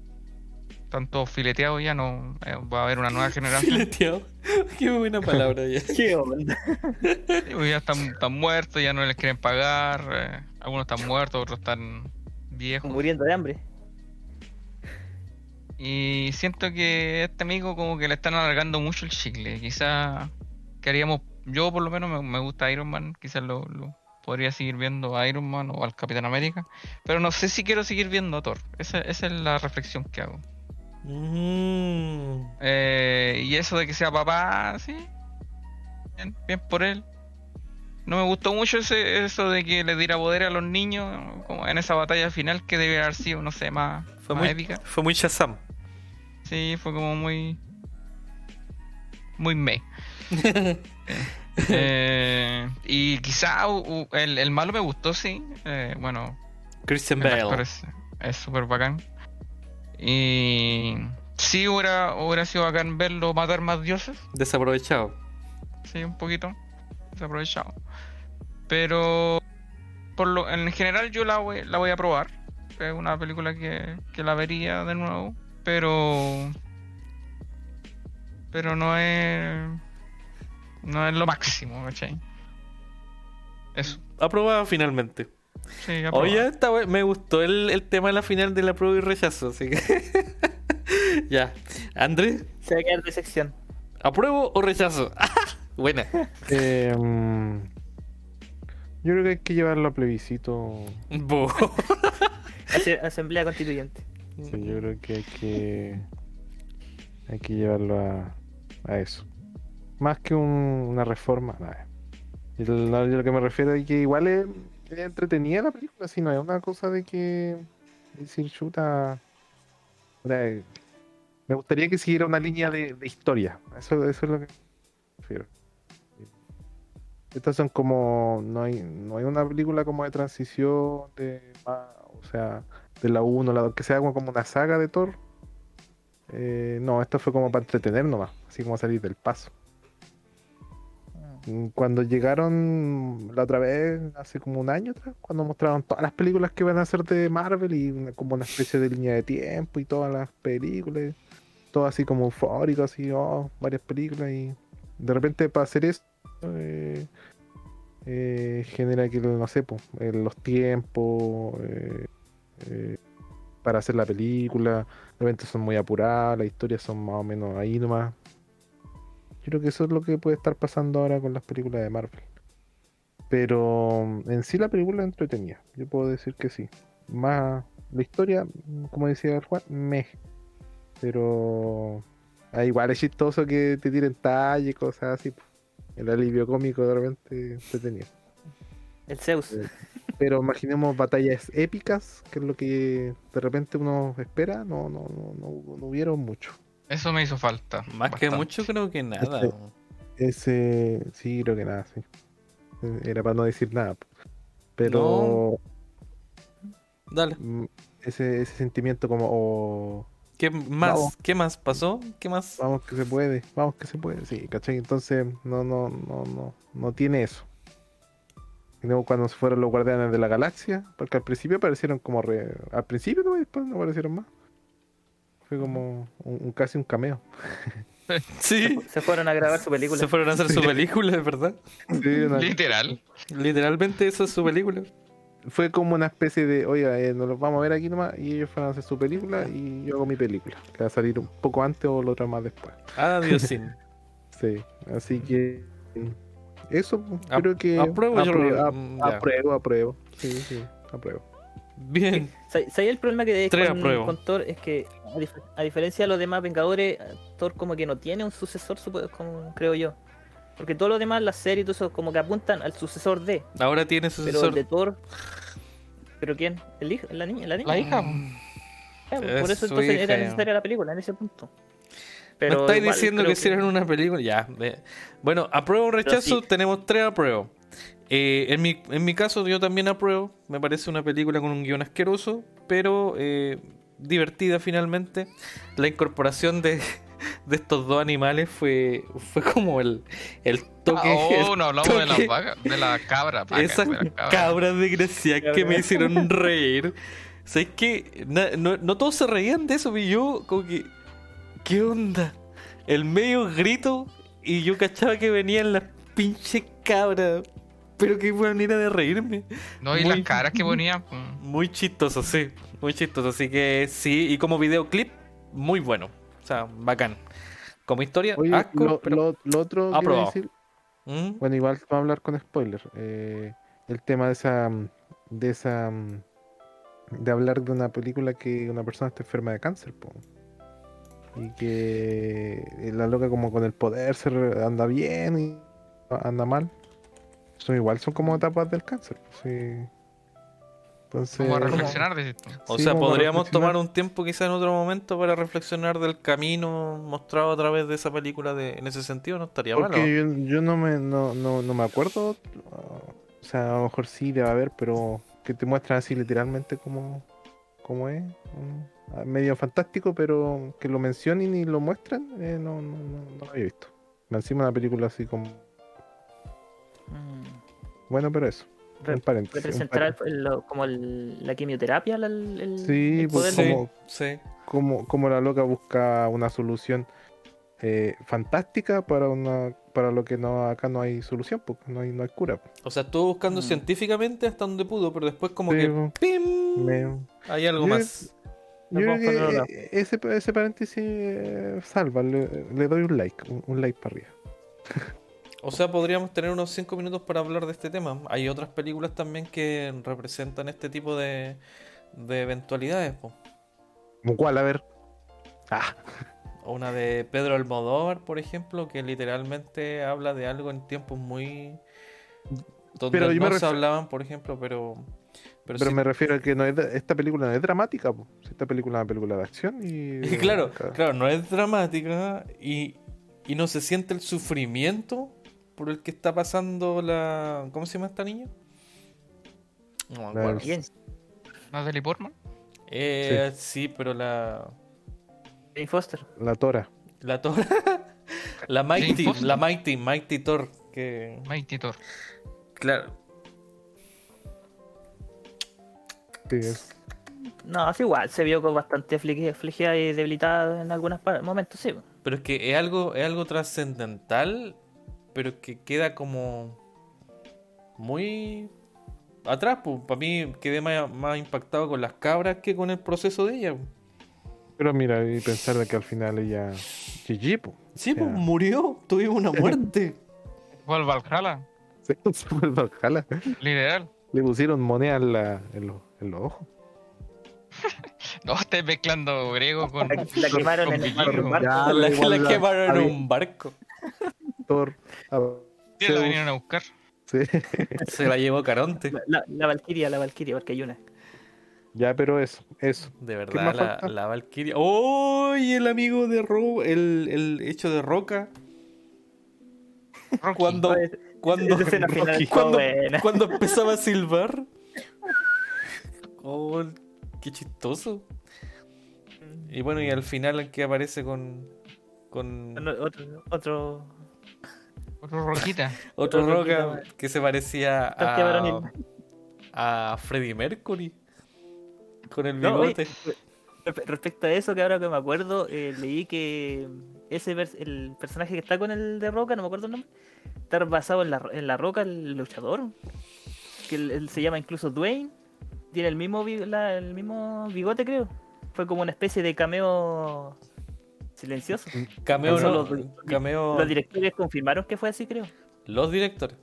están todos fileteados ya, no eh, va a haber una nueva generación. fileteado. Qué buena palabra ya. ¿Qué onda? Ya están, están muertos, ya no les quieren pagar, eh, algunos están muertos, otros están viejos. Muriendo de hambre. Y siento que a este amigo como que le están alargando mucho el chicle. Quizás que haríamos, yo por lo menos me, me gusta Iron Man, quizás lo, lo podría seguir viendo a Iron Man o al Capitán América, pero no sé si quiero seguir viendo a Thor. Esa, esa es la reflexión que hago. Mm. Eh, y eso de que sea papá, sí, bien, bien por él. No me gustó mucho ese, eso de que le diera poder a los niños como en esa batalla final que debe haber sido, no sé, más, Fue más muy, épica. fue muy Shazam. Sí, fue como muy. Muy me. Eh, y quizá el, el malo me gustó, sí. Eh, bueno, Christian Bale. es es súper bacán. Y sí, hubiera, hubiera sido bacán verlo matar más dioses. Desaprovechado. Sí, un poquito. Desaprovechado. Pero por lo, en general yo la voy, la voy a probar. Es una película que, que la vería de nuevo. Pero. Pero no es. No es lo máximo, ¿cachai? Eso. Aprobado finalmente. Sí. Oye, esta me gustó el, el tema de la final de la prueba y rechazo, así que. ya. Andrés, Se va a quedar de sección. ¿apruebo o rechazo? Buena. Eh, mm, yo creo que hay que llevarlo a plebiscito. Asamblea Constituyente. Sí, yo creo que hay que. Hay que llevarlo a, a eso. Más que un- una reforma, nada. Y lo, yo lo que me refiero es que igual es entretenida la película, si no es una cosa de que. Decir, chuta. eh, me gustaría que siguiera una línea de, historia. Eso, eso es lo que me refiero. Estas son como. No hay, no hay una película como de transición, de. O sea, de la 1, la 2, que sea como una saga de Thor. Eh, no, esto fue como para entretener nomás, así como salir del paso. Cuando llegaron la otra vez, hace como un año atrás, cuando mostraron todas las películas que iban a hacer de Marvel y como una especie de línea de tiempo y todas las películas, todo así como eufórico, así, oh, varias películas y de repente para hacer eso eh, eh, genera que, no sé, po, eh, los tiempos eh, para hacer la película, de repente son muy apuradas, las historias son más o menos ahí nomás. Creo que eso es lo que puede estar pasando ahora con las películas de Marvel. Pero mm, en sí la película es entretenida, yo puedo decir que sí. Más la historia, mm, como decía el Juan, me. Pero ah, igual es chistoso que te tiren talla y cosas así. El alivio cómico de repente entretenido. El Zeus. Eh, Pero imaginemos batallas épicas, que es lo que de repente uno espera, no, no, no, no, no hubieron mucho. Eso me hizo falta. Más que mucho, creo que nada. Ese, sí, creo que nada, sí. Era para no decir nada. Pero Dale. mm, ese, ese sentimiento como, oh, ¿Qué más? Vamos. ¿Qué más pasó? ¿Qué más? vamos que se puede, vamos que se puede, sí, ¿cachai? Entonces no, no, no, no, no tiene eso. Cuando se fueron los guardianes de la galaxia, porque al principio aparecieron como re- al principio no, después no aparecieron más. Fue como un, un- casi un cameo. Sí. Se fueron a grabar su película. Se fueron a hacer su película, de verdad. Sí, una- Literal. Literalmente eso es su película. fue como una especie de, oiga, eh, nos los vamos a ver aquí nomás, y ellos fueron a hacer su película y yo hago mi película, que va a salir un poco antes o la otra más después. Adiós, sin. Sí, así que eso creo que apruebo yo apruebo, lo- ap- mm, ya. apruebo, apruebo. Sí, sí, apruebo. Bien. ¿Sabes el problema que Tres con, con Thor? Es que, a, dif- a diferencia de los demás Vengadores, Thor como que no tiene un sucesor, como creo yo. Porque todos los demás, las series y todo eso, como que apuntan al sucesor de. Ahora tiene Pero sucesor. el de Thor. ¿Pero quién? ¿El hijo? ¿La niña? ¿La niña? La hija. Es por eso entonces hija, era necesaria la película en ese punto. Me estáis igual diciendo que hicieron una película. Ya. Bueno, apruebo o rechazo, sí. tenemos tres apruebo. Eh, en, mi, en mi caso, yo también apruebo. Me parece una película con un guion asqueroso, pero eh, divertida finalmente. La incorporación de, de estos dos animales fue, fue como el, el toque. oh, el no hablamos de las vacas, de la cabra. vaca, Esas de cabra. cabras desgraciadas que me hicieron reír. ¿Sabes qué? Na- no, no todos se reían de eso, pero yo como que... ¿Qué onda? El medio grito y yo cachaba que venían las pinches cabras. Pero qué manera de reírme. No, y Muy- las caras que ponían. mm, Muy chistoso, sí. Muy chistoso. Así que sí. Y como videoclip, muy bueno. O sea, bacán. Como historia, Oye, asco, lo, pero... lo- lo otro que iba a aprobado. decir, ¿Mm? bueno, igual vamos a hablar con spoiler. eh, el tema de esa, de esa, de hablar de una película que una persona está enferma de cáncer, po. y que la loca como con el poder se re- anda bien y anda mal. Son igual, son como etapas del cáncer. pues, Sí. Entonces, Como a reflexionar, decís tú. O Sí, sea, podríamos tomar un tiempo quizá en otro momento para reflexionar del camino mostrado a través de esa película de, en ese sentido, no estaría mal. Porque ¿no? yo, yo no, me, no, no, no me acuerdo. O sea, a lo mejor sí debe haber, pero que te muestran así literalmente como, como es. ah, medio fantástico, pero que lo mencionen y lo muestran, eh, no, no, no, no lo había visto. Me encima una película así como. Mm. Bueno, pero eso. Re- un paréntesis, un Representará el- paréntesis. el- lo- como el- la quimioterapia, la- el, el- Sí, el pues, como- Sí, como, como la loca busca una solución eh, fantástica para una para lo que no acá no hay solución, porque no hay, no hay cura. pues. O sea, estuvo buscando Mm. científicamente hasta donde pudo, pero después como Sí, que pues, ¡pim! me- hay algo Yo- más. Yo creo que eh, ese, ese paréntesis eh, salva, le, le doy un like, un, un like para arriba. O sea, podríamos tener unos 5 minutos para hablar de este tema. Hay otras películas también que representan este tipo de, de eventualidades. po. ¿Como cuál? A ver. Ah, Una de Pedro Almodóvar, por ejemplo, que literalmente habla de algo en tiempos muy... Donde Pero yo me no se hablaban, por ejemplo, pero... Pero, pero sí- me refiero a que no es de- esta película no es dramática, po. esta película es una película de acción y... Y claro, claro, no es dramática y, y no se siente el sufrimiento por el que está pasando la... ¿Cómo se llama esta niña? No me acuerdo. Bien, Natalie Portman. Eh, sí. pero la... Jane Foster. La Tora. La Thor... la Mighty, la Mighty, Mighty Thor, que... Mighty Thor. Claro. Sí, es- No, es igual, se vio con bastante aflig- afligida y debilitada en algunos momentos, sí. Pero es que es algo, es algo trascendental, pero que queda como muy atrás. Pues. Para mí quedé más, más impactado con las cabras que con el proceso de ella. Pero mira, y pensar de que al final ella... GG, po. Sí, pues murió, tuvimos una muerte. Fue al Valhalla. Se se fue el Valhalla. Literal. Le pusieron moneda en, la, en, los, en los ojos. No, estés mezclando griego con. La, la quemaron con en el barco. Ya, la, igual la la- quemaron en un barco. Thor. ah, la vinieron a buscar. sí. Se la llevó Caronte. La, la, la Valkyria, la Valkyria, porque hay una. Ya, pero eso, eso. De ¿Qué verdad, la, la Valkyria. ¡Oh! Y el amigo de Ro, el, el hecho de Roca. Cuando, cuando, Rocky, cuando, cuando empezaba a silbar. Oh, qué chistoso. Y bueno, y al final que aparece con. con otro Otro Roquita. otro otro roca Roquita, que se parecía a. a Freddie Mercury. Con el No, oye, bigote. Respe- Respecto a eso, que ahora que me acuerdo, eh, leí que ese el personaje que está con el de Roca, no me acuerdo el nombre, está basado en la, en la Roca, el luchador. Que él, él se llama incluso Dwayne. Tiene el mismo, la- el mismo bigote, creo. Fue como una especie de cameo silencioso. Cameo, Eso no, los- cameo. Los directores confirmaron que fue así, creo. Los directores.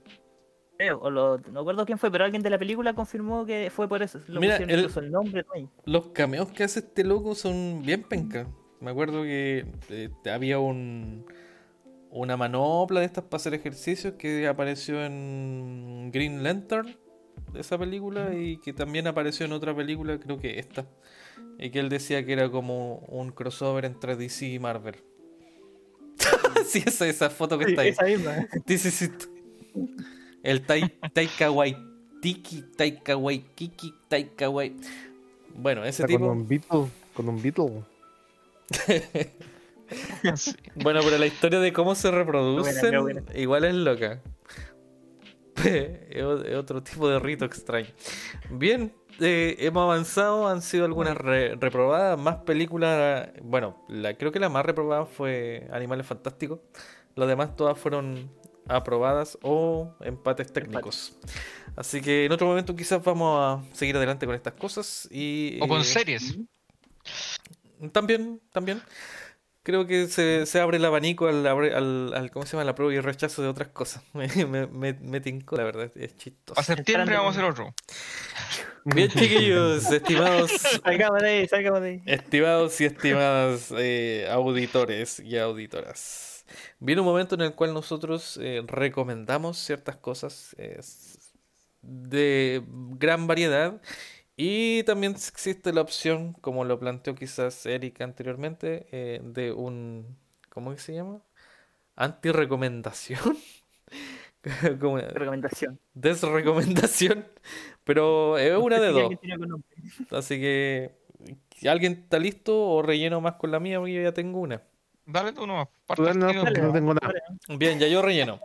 Creo, o lo- no recuerdo quién fue, pero alguien de la película confirmó que fue por eso. Lo Mira, el- nombre. Los cameos que hace este loco son bien penca. Me acuerdo que eh, había un una manopla de estas para hacer ejercicios que apareció en Green Lantern de esa película y que también apareció en otra película, creo que esta. Y que él decía que era como un crossover entre DC y Marvel. sí, esa, esa foto que Sí, está ahí. esa misma. This is it. El tai, Taika Waitiki, Taika Waikiki, Taika. Bueno, ese Está tipo. con un Beatle. Con un Beatle. Sí. Bueno, pero la historia de cómo se reproducen igual es loca. es otro tipo de rito extraño. Bien, eh, hemos avanzado, han sido algunas re- reprobadas, más películas. Bueno, la, creo que la más reprobada fue Animales Fantásticos. Las demás todas fueron aprobadas o empates técnicos. Así que en otro momento quizás vamos a seguir adelante con estas cosas y O con eh, series. también, también. Creo que se, se abre el abanico al, abre- al, al- ¿cómo se llama? La prueba y rechazo de otras cosas. Me, me, me, me tincó, la verdad, es chistoso. A septiembre vamos a hacer otro. Bien, chiquillos, estimados, Salgamos de ahí, salgamos de ahí. estimados y estimadas eh, auditores y auditoras. Viene un momento en el cual nosotros eh, recomendamos ciertas cosas eh, de gran variedad y también existe la opción, como lo planteó quizás Erika anteriormente, eh, de un, ¿cómo que se llama? Anti-recomendación. Como- Recomendación. Desrecomendación. Pero es una de dos. Así que, si ¿alguien está listo o relleno más con la mía? Porque yo ya tengo una. Dale tú nomás. No, no tengo nada. Bien, ya yo relleno.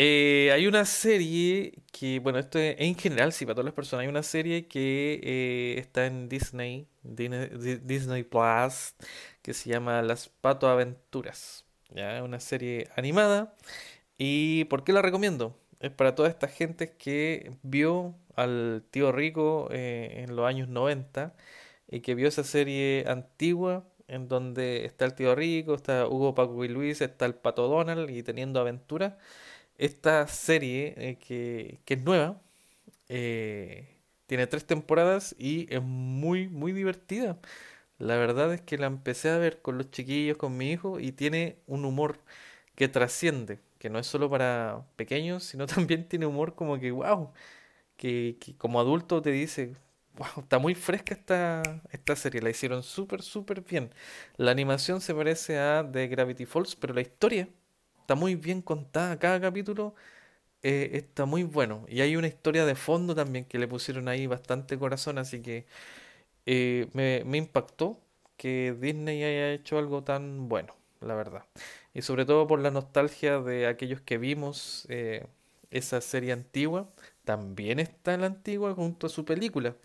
Eh, hay una serie que, bueno, esto es- en general, sí, para todas las personas, hay una serie que eh, está en Disney, Disney Plus, que se llama Las Pato Aventuras. Ya, una serie animada. ¿Y por qué la recomiendo? Es para toda esta gente que vio al tío Rico eh, en los años 90 y que vio esa serie antigua en donde está el tío Rico, está Hugo, Paco y Luis, está el Pato Donald y teniendo aventuras. Esta serie eh, que, que es nueva, eh, tiene tres temporadas y es muy, muy divertida. La verdad es que la empecé a ver con los chiquillos, con mi hijo, y tiene un humor que trasciende, que no es solo para pequeños, sino también tiene humor como que, wow, que, que como adulto te dice, wow, está muy fresca esta, esta serie, la hicieron súper, súper bien. La animación se parece a The Gravity Falls, pero la historia está muy bien contada, cada capítulo eh, está muy bueno. Y hay una historia de fondo también que le pusieron ahí bastante corazón, así que eh, me, impactó que Disney haya hecho algo tan bueno, la verdad. Y sobre todo por la nostalgia de aquellos que vimos eh, esa serie antigua. También está la antigua junto a su película.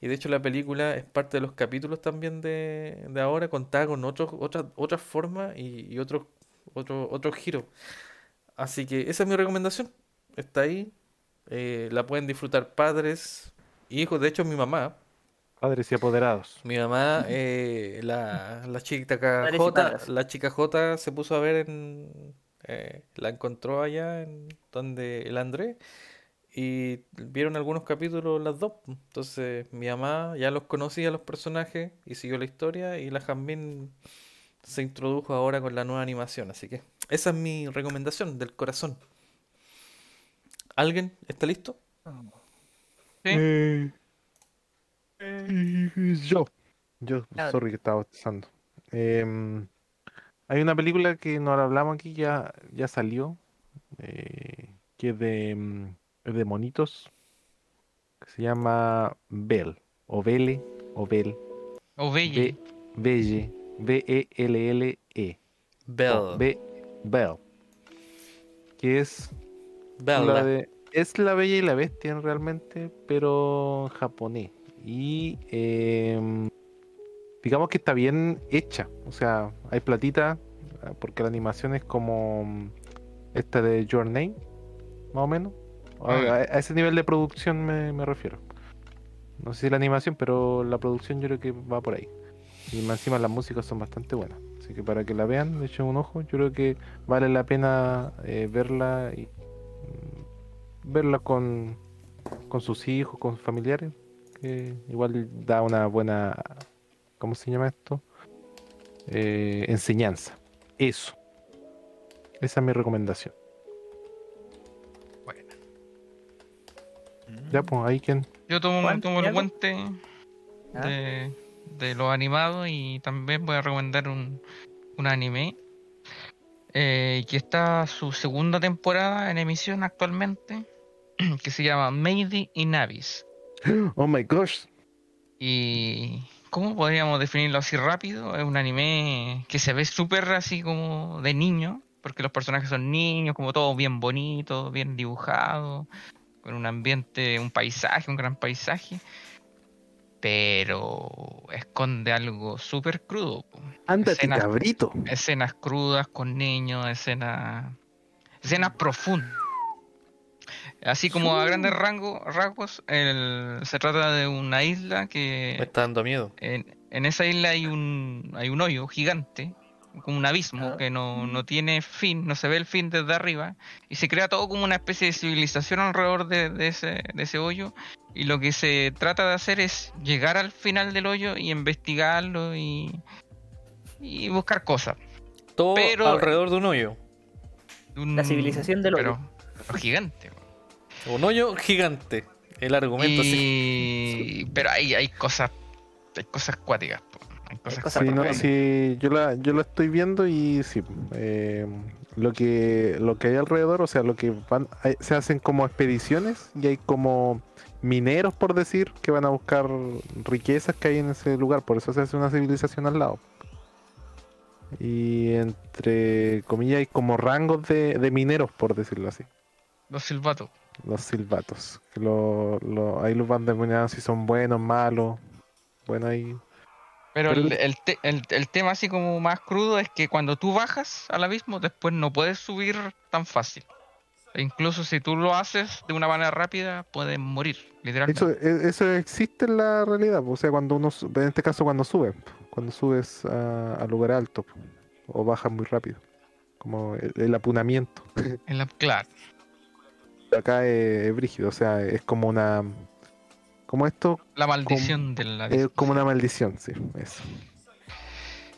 Y de hecho la película es parte de los capítulos también de, de ahora, contada con otros, otras, otras formas y, y otros otro, otro giro. Así que esa es mi recomendación. Está ahí. eh, la pueden disfrutar padres, hijos. De hecho, mi mamá. Padres y apoderados. Mi mamá, eh, la, la chica J, la chica J se puso a ver en, eh, la encontró allá en donde el André y vieron algunos capítulos las dos. Entonces mi mamá ya los conocía los personajes y siguió la historia y la Jazmín se introdujo ahora con la nueva animación. Así que esa es mi recomendación del corazón. ¿Alguien está listo? Sí. Eh, eh, yo. Yo, Claro. sorry que estaba bostezando. Em, hay una película que no la hablamos aquí, ya, ya salió, eh, que es de, mm, es de monitos, que se llama Belle, o Belle, o Belle, O Belle. Belle, B-E-L-L-E, Bell. B, Belle, que es la de- es la Bella y la Bestia realmente, pero en japonés. Y em, digamos que está bien hecha. O sea, hay platita, ah, porque la animación es como mm, esta de Your Name, más o menos. A, Ah. a- a ese nivel de producción me, me refiero. No sé si la animación, pero la producción yo creo que va por ahí. Y más encima las músicas son bastante buenas. Así que para que la vean, le echen un ojo. Yo creo que vale la pena eh, verla y mm, verla con, con sus hijos, con sus familiares. Que igual da una buena, ¿cómo se llama esto? Eh, enseñanza. Eso. Esa es mi recomendación. Bueno. Ya, pues, ahí quien. Yo tomo, tomo el guante ¿Ah? de, de los animados y también voy a recomendar un, un anime eh, que está su segunda temporada en emisión actualmente que se llama Made in Abyss. Oh my gosh. Y ¿cómo podríamos definirlo así rápido? Es un anime que se ve súper así como de niño, porque los personajes son niños, como todo bien bonito, bien dibujado, con un ambiente, un paisaje, un gran paisaje, pero esconde algo súper crudo. Ándate, Escenas- cabrito. Escenas crudas con niños, escenas, escenas profundas. Así como a grandes rango- rasgos, el- se trata de una isla que Me está dando miedo. en, en esa isla hay un, hay un hoyo gigante, como un abismo Ah. que no, no tiene fin, no se ve el fin desde arriba, y se crea todo como una especie de civilización alrededor de, de ese, de ese hoyo, y lo que se trata de hacer es llegar al final del hoyo y investigarlo y, y buscar cosas. Todo Pero- alrededor de un hoyo. Un- La civilización del pero, hoyo. pero gigante. Un hoyo gigante. El argumento así. Y... Pero hay, hay cosas. Hay cosas cuáticas. Po. Hay cosas cosas Sí, no, sí, yo la, yo la estoy viendo y sí, eh, lo que lo que hay alrededor, o sea, lo que van, hay- se hacen como expediciones y hay como mineros, por decir, que van a buscar riquezas que hay en ese lugar, por eso se hace una civilización al lado. Y entre comillas hay como rangos de, de mineros, por decirlo así, Los silbatos. los silbatos, que lo, lo- ahí los van determinando si son buenos, malos, bueno ahí Pero, Pero el, el- el te- el- el tema así como más crudo es que cuando tú bajas al abismo, después no puedes subir tan fácil. E incluso si tú lo haces de una manera rápida, puedes morir, literalmente. Eso, e- eso existe en la realidad, o sea, cuando uno, en este caso cuando subes, cuando subes a, a lugar alto o bajas muy rápido, como el, el apunamiento. En la, claro. Acá es, es brígido, o sea, es como una, como esto, La maldición del abismo. es como una maldición, sí, eso.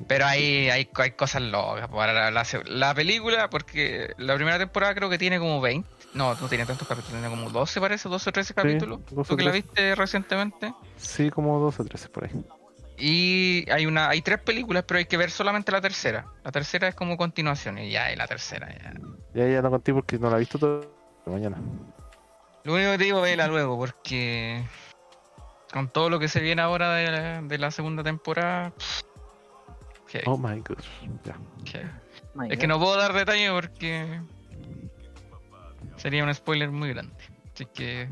Pero hay, hay, hay cosas locas para la, la la película, porque la primera temporada creo que tiene como 20. No, no tiene tantos capítulos, tiene como 12 parece, 12 o 13 capítulos. 12 Tú que la 13. viste recientemente. Sí, como dos o tres por ahí. Y hay una hay tres películas, pero hay que ver solamente la tercera. La tercera es como continuación y ya, y la tercera ya. Ya, ya no conté porque no la he visto todo mañana. Lo único que te digo, vela luego, porque con todo lo que se viene ahora de la, de la segunda temporada... heavy, Oh my god. My Es que no puedo dar detalle porque sería un spoiler muy grande. Así que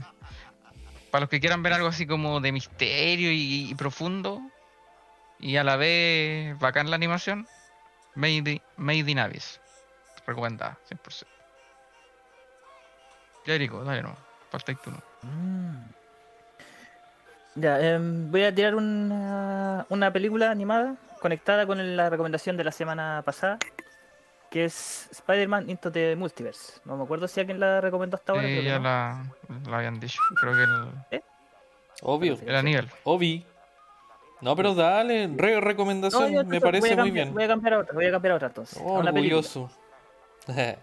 para los que quieran ver algo así como de misterio y, y profundo y a la vez bacán la animación, Made, Made in Abyss. Recomendada, 100%. Ya Erico, dale no. Falta tú no. Mm. Ya, em, voy a tirar una, una película animada conectada con la recomendación de la semana pasada, que es Spider-Man Into the Multiverse. No me acuerdo si alguien la recomendó hasta ahora. Sí, creo ya no. la, la habían dicho. Creo que el, Obvio. el Aníbal. Obi. No, pero dale, re recomendación, me parece muy bien. Voy a cambiar a otra, voy a cambiar a otra entonces. a película. Orgulloso.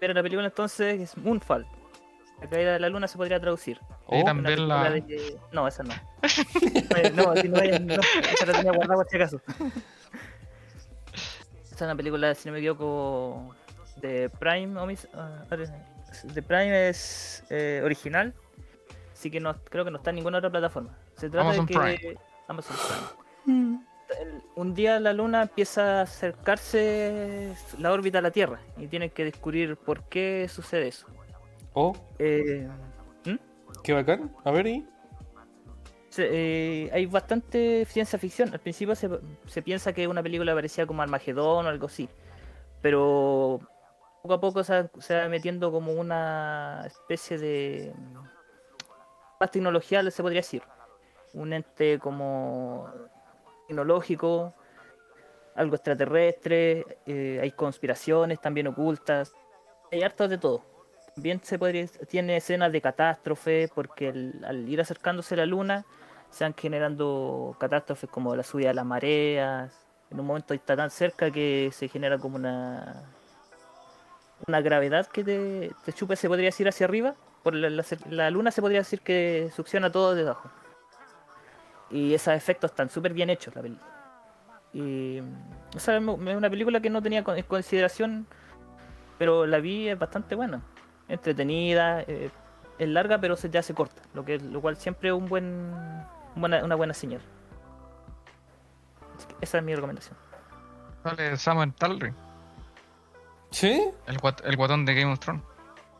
Pero la película entonces es Moonfall. La caída de la luna se podría traducir. Y Oh, Una también película la... de- No, esa no. No, si no, ella no. Esa la tenía guardada por si acaso. Esta es una película, si no me equivoco, de Prime. Omis- ah, de Prime es eh, original. Así que no, creo que no está en ninguna otra plataforma. Se trata Amazon de que. Amazon Prime. El- Un día la luna empieza a acercarse la órbita a la Tierra y tienen que descubrir por qué sucede eso. Oh, Eh, qué bacán. A ver, ¿y? se- eh, hay bastante ciencia ficción. Al principio se, se piensa que una película parecía como Armagedón o algo así. Pero poco a poco se, va- se va metiendo como una especie de. Más tecnología, se podría decir. Un ente como tecnológico, algo extraterrestre, eh, hay conspiraciones también ocultas, hay hartos de todo. También se podría, tiene escenas de catástrofe, porque al ir acercándose la luna se van generando catástrofes como la subida de las mareas. En un momento está tan cerca que se genera como una una gravedad que te, te chupa, se podría decir, hacia arriba. Por la, luna se podría decir que succiona todo de abajo. Y esos efectos están súper bien hechos, la película. Y o es una película que no tenía en consideración, pero la vi es bastante buena, entretenida, eh, es larga pero se te hace corta, lo que lo cual siempre es un buen buena- una buena señal. Esa es mi recomendación. Sale Samuel Talry, ¿Sí? el, guat- el guatón de Game of Thrones.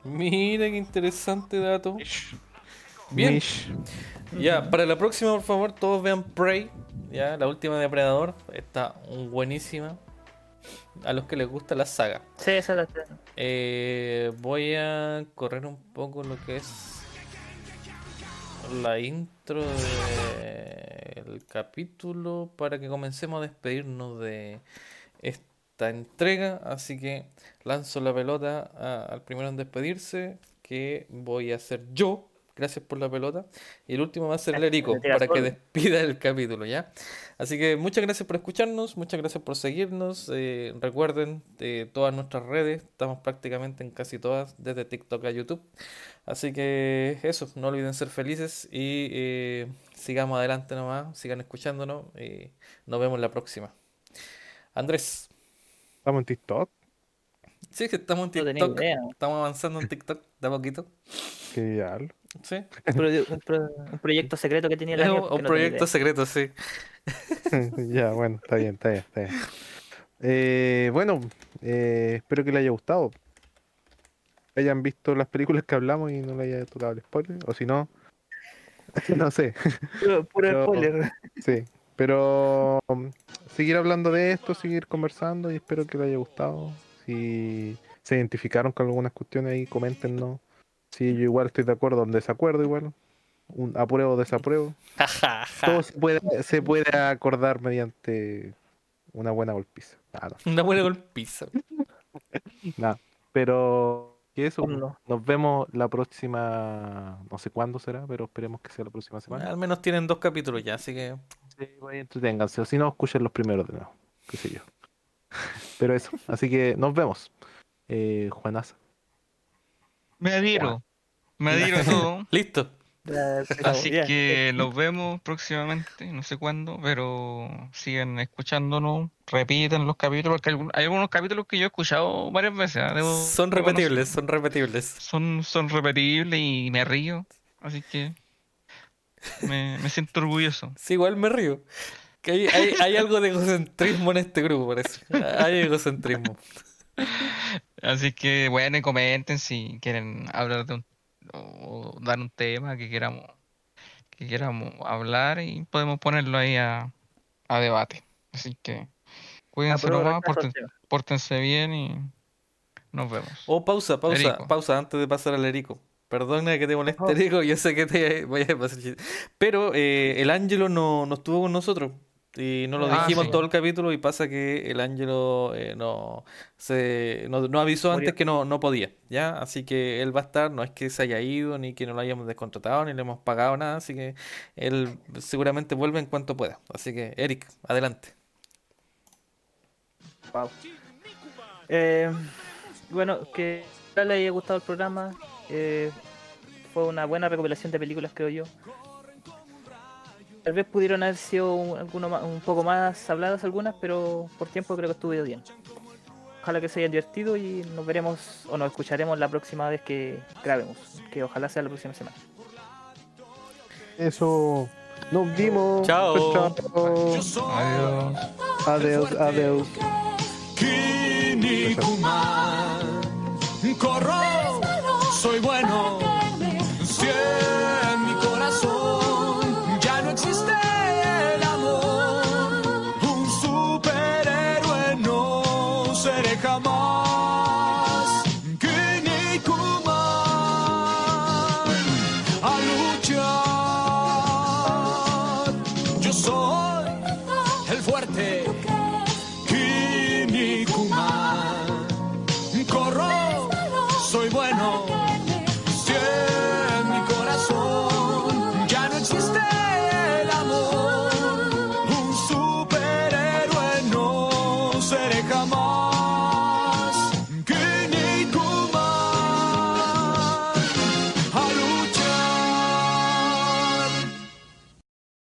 Mira qué interesante dato. Bien. Ya, para la próxima, por favor, todos vean Prey. Ya, la última Depredador. Está buenísima. A los que les gusta la saga. Sí, esa es la Eh, voy a correr un poco lo que es la intro del capítulo para que comencemos a despedirnos de esta entrega. Así que lanzo la pelota a- al primero en despedirse, que voy a ser yo, Gracias por la pelota. Y el último va a ser el Me Erico, tira para que despida el capítulo, ¿ya? Así que muchas gracias por escucharnos, muchas gracias por seguirnos. eh, recuerden de todas nuestras redes, estamos prácticamente en casi todas, desde TikTok a YouTube. Así que eso, no olviden ser felices y eh, sigamos adelante nomás, sigan escuchándonos y nos vemos la próxima. Andrés, Estamos en TikTok. sí que estamos en No tenía TikTok, idea. estamos avanzando en TikTok de a poquito. Sí, Un, pro- un pro- un proyecto secreto que tenía año. un, un no proyecto secreto, sí. ya, bueno, está bien, está bien, está bien. Eh, bueno, eh, espero que les haya gustado. Hayan visto las películas que hablamos y no les haya tocado el spoiler. O si no, no sé. Puro, puro Pero- spoiler. Sí, pero um, seguir hablando de esto, seguir conversando y espero que les haya gustado. Si se identificaron con algunas cuestiones ahí, coméntenos. Si yo igual estoy de acuerdo o en desacuerdo igual. Un apruebo o desapruebo. Todo se puede, se puede acordar mediante una buena golpiza. Nada, Una buena golpiza. nada. Pero que eso, No. nos vemos la próxima, no sé cuándo será, pero esperemos que sea la próxima semana. Al menos tienen dos capítulos ya, así que Sí, pues, entreténganse, o si no, escuchen los primeros de nuevo, qué sé yo. Pero eso, así que nos vemos. Eh, Juanaza. Me adhiero. Me adhiero a todo. listo. Ya, Así que los vemos próximamente, no sé cuándo, pero sigan escuchándonos, repiten los capítulos, porque hay algunos capítulos que yo he escuchado varias veces. ah, debo Son repetibles, son repetibles. Son, son repetibles y me río, así que me, me siento orgulloso. Sí, igual me río. Que hay, hay, hay algo de egocentrismo en este grupo, parece. Hay egocentrismo. Así que bueno, y comenten si quieren hablar de un o dar un tema que queramos que queramos hablar y podemos ponerlo ahí a, a debate. Así que cuídense nomás, porten- pórtense bien y nos vemos. Oh, pausa, pausa, Erico. pausa antes de pasar al Erico. Perdona que te moleste, Oh. Erico, yo sé que te voy a pasar chiste. Pero eh, el Ángelo no, no estuvo con nosotros. Y no lo Ah, dijimos sí. todo el capítulo y pasa que el Ángelo eh, no, se, no, no avisó Murió. antes que no, no podía, ¿ya? Así que él va a estar, no es que se haya ido, ni que no lo hayamos descontratado, ni le hemos pagado nada, así que él seguramente vuelve en cuanto pueda. Así que, Eric, adelante. Wow. Eh, bueno, que les haya gustado el programa. eh, fue una buena recopilación de películas, creo yo. Tal vez pudieron haber sido un, alguno un poco más habladas algunas, pero por tiempo creo que estuvo bien. Ojalá que se hayan divertido y nos veremos o nos escucharemos la próxima vez que grabemos. Que ojalá sea la próxima semana. Eso, nos vimos. Chao. Chao. Adiós. Adiós, adiós. Kinnikuman. Corro, soy bueno.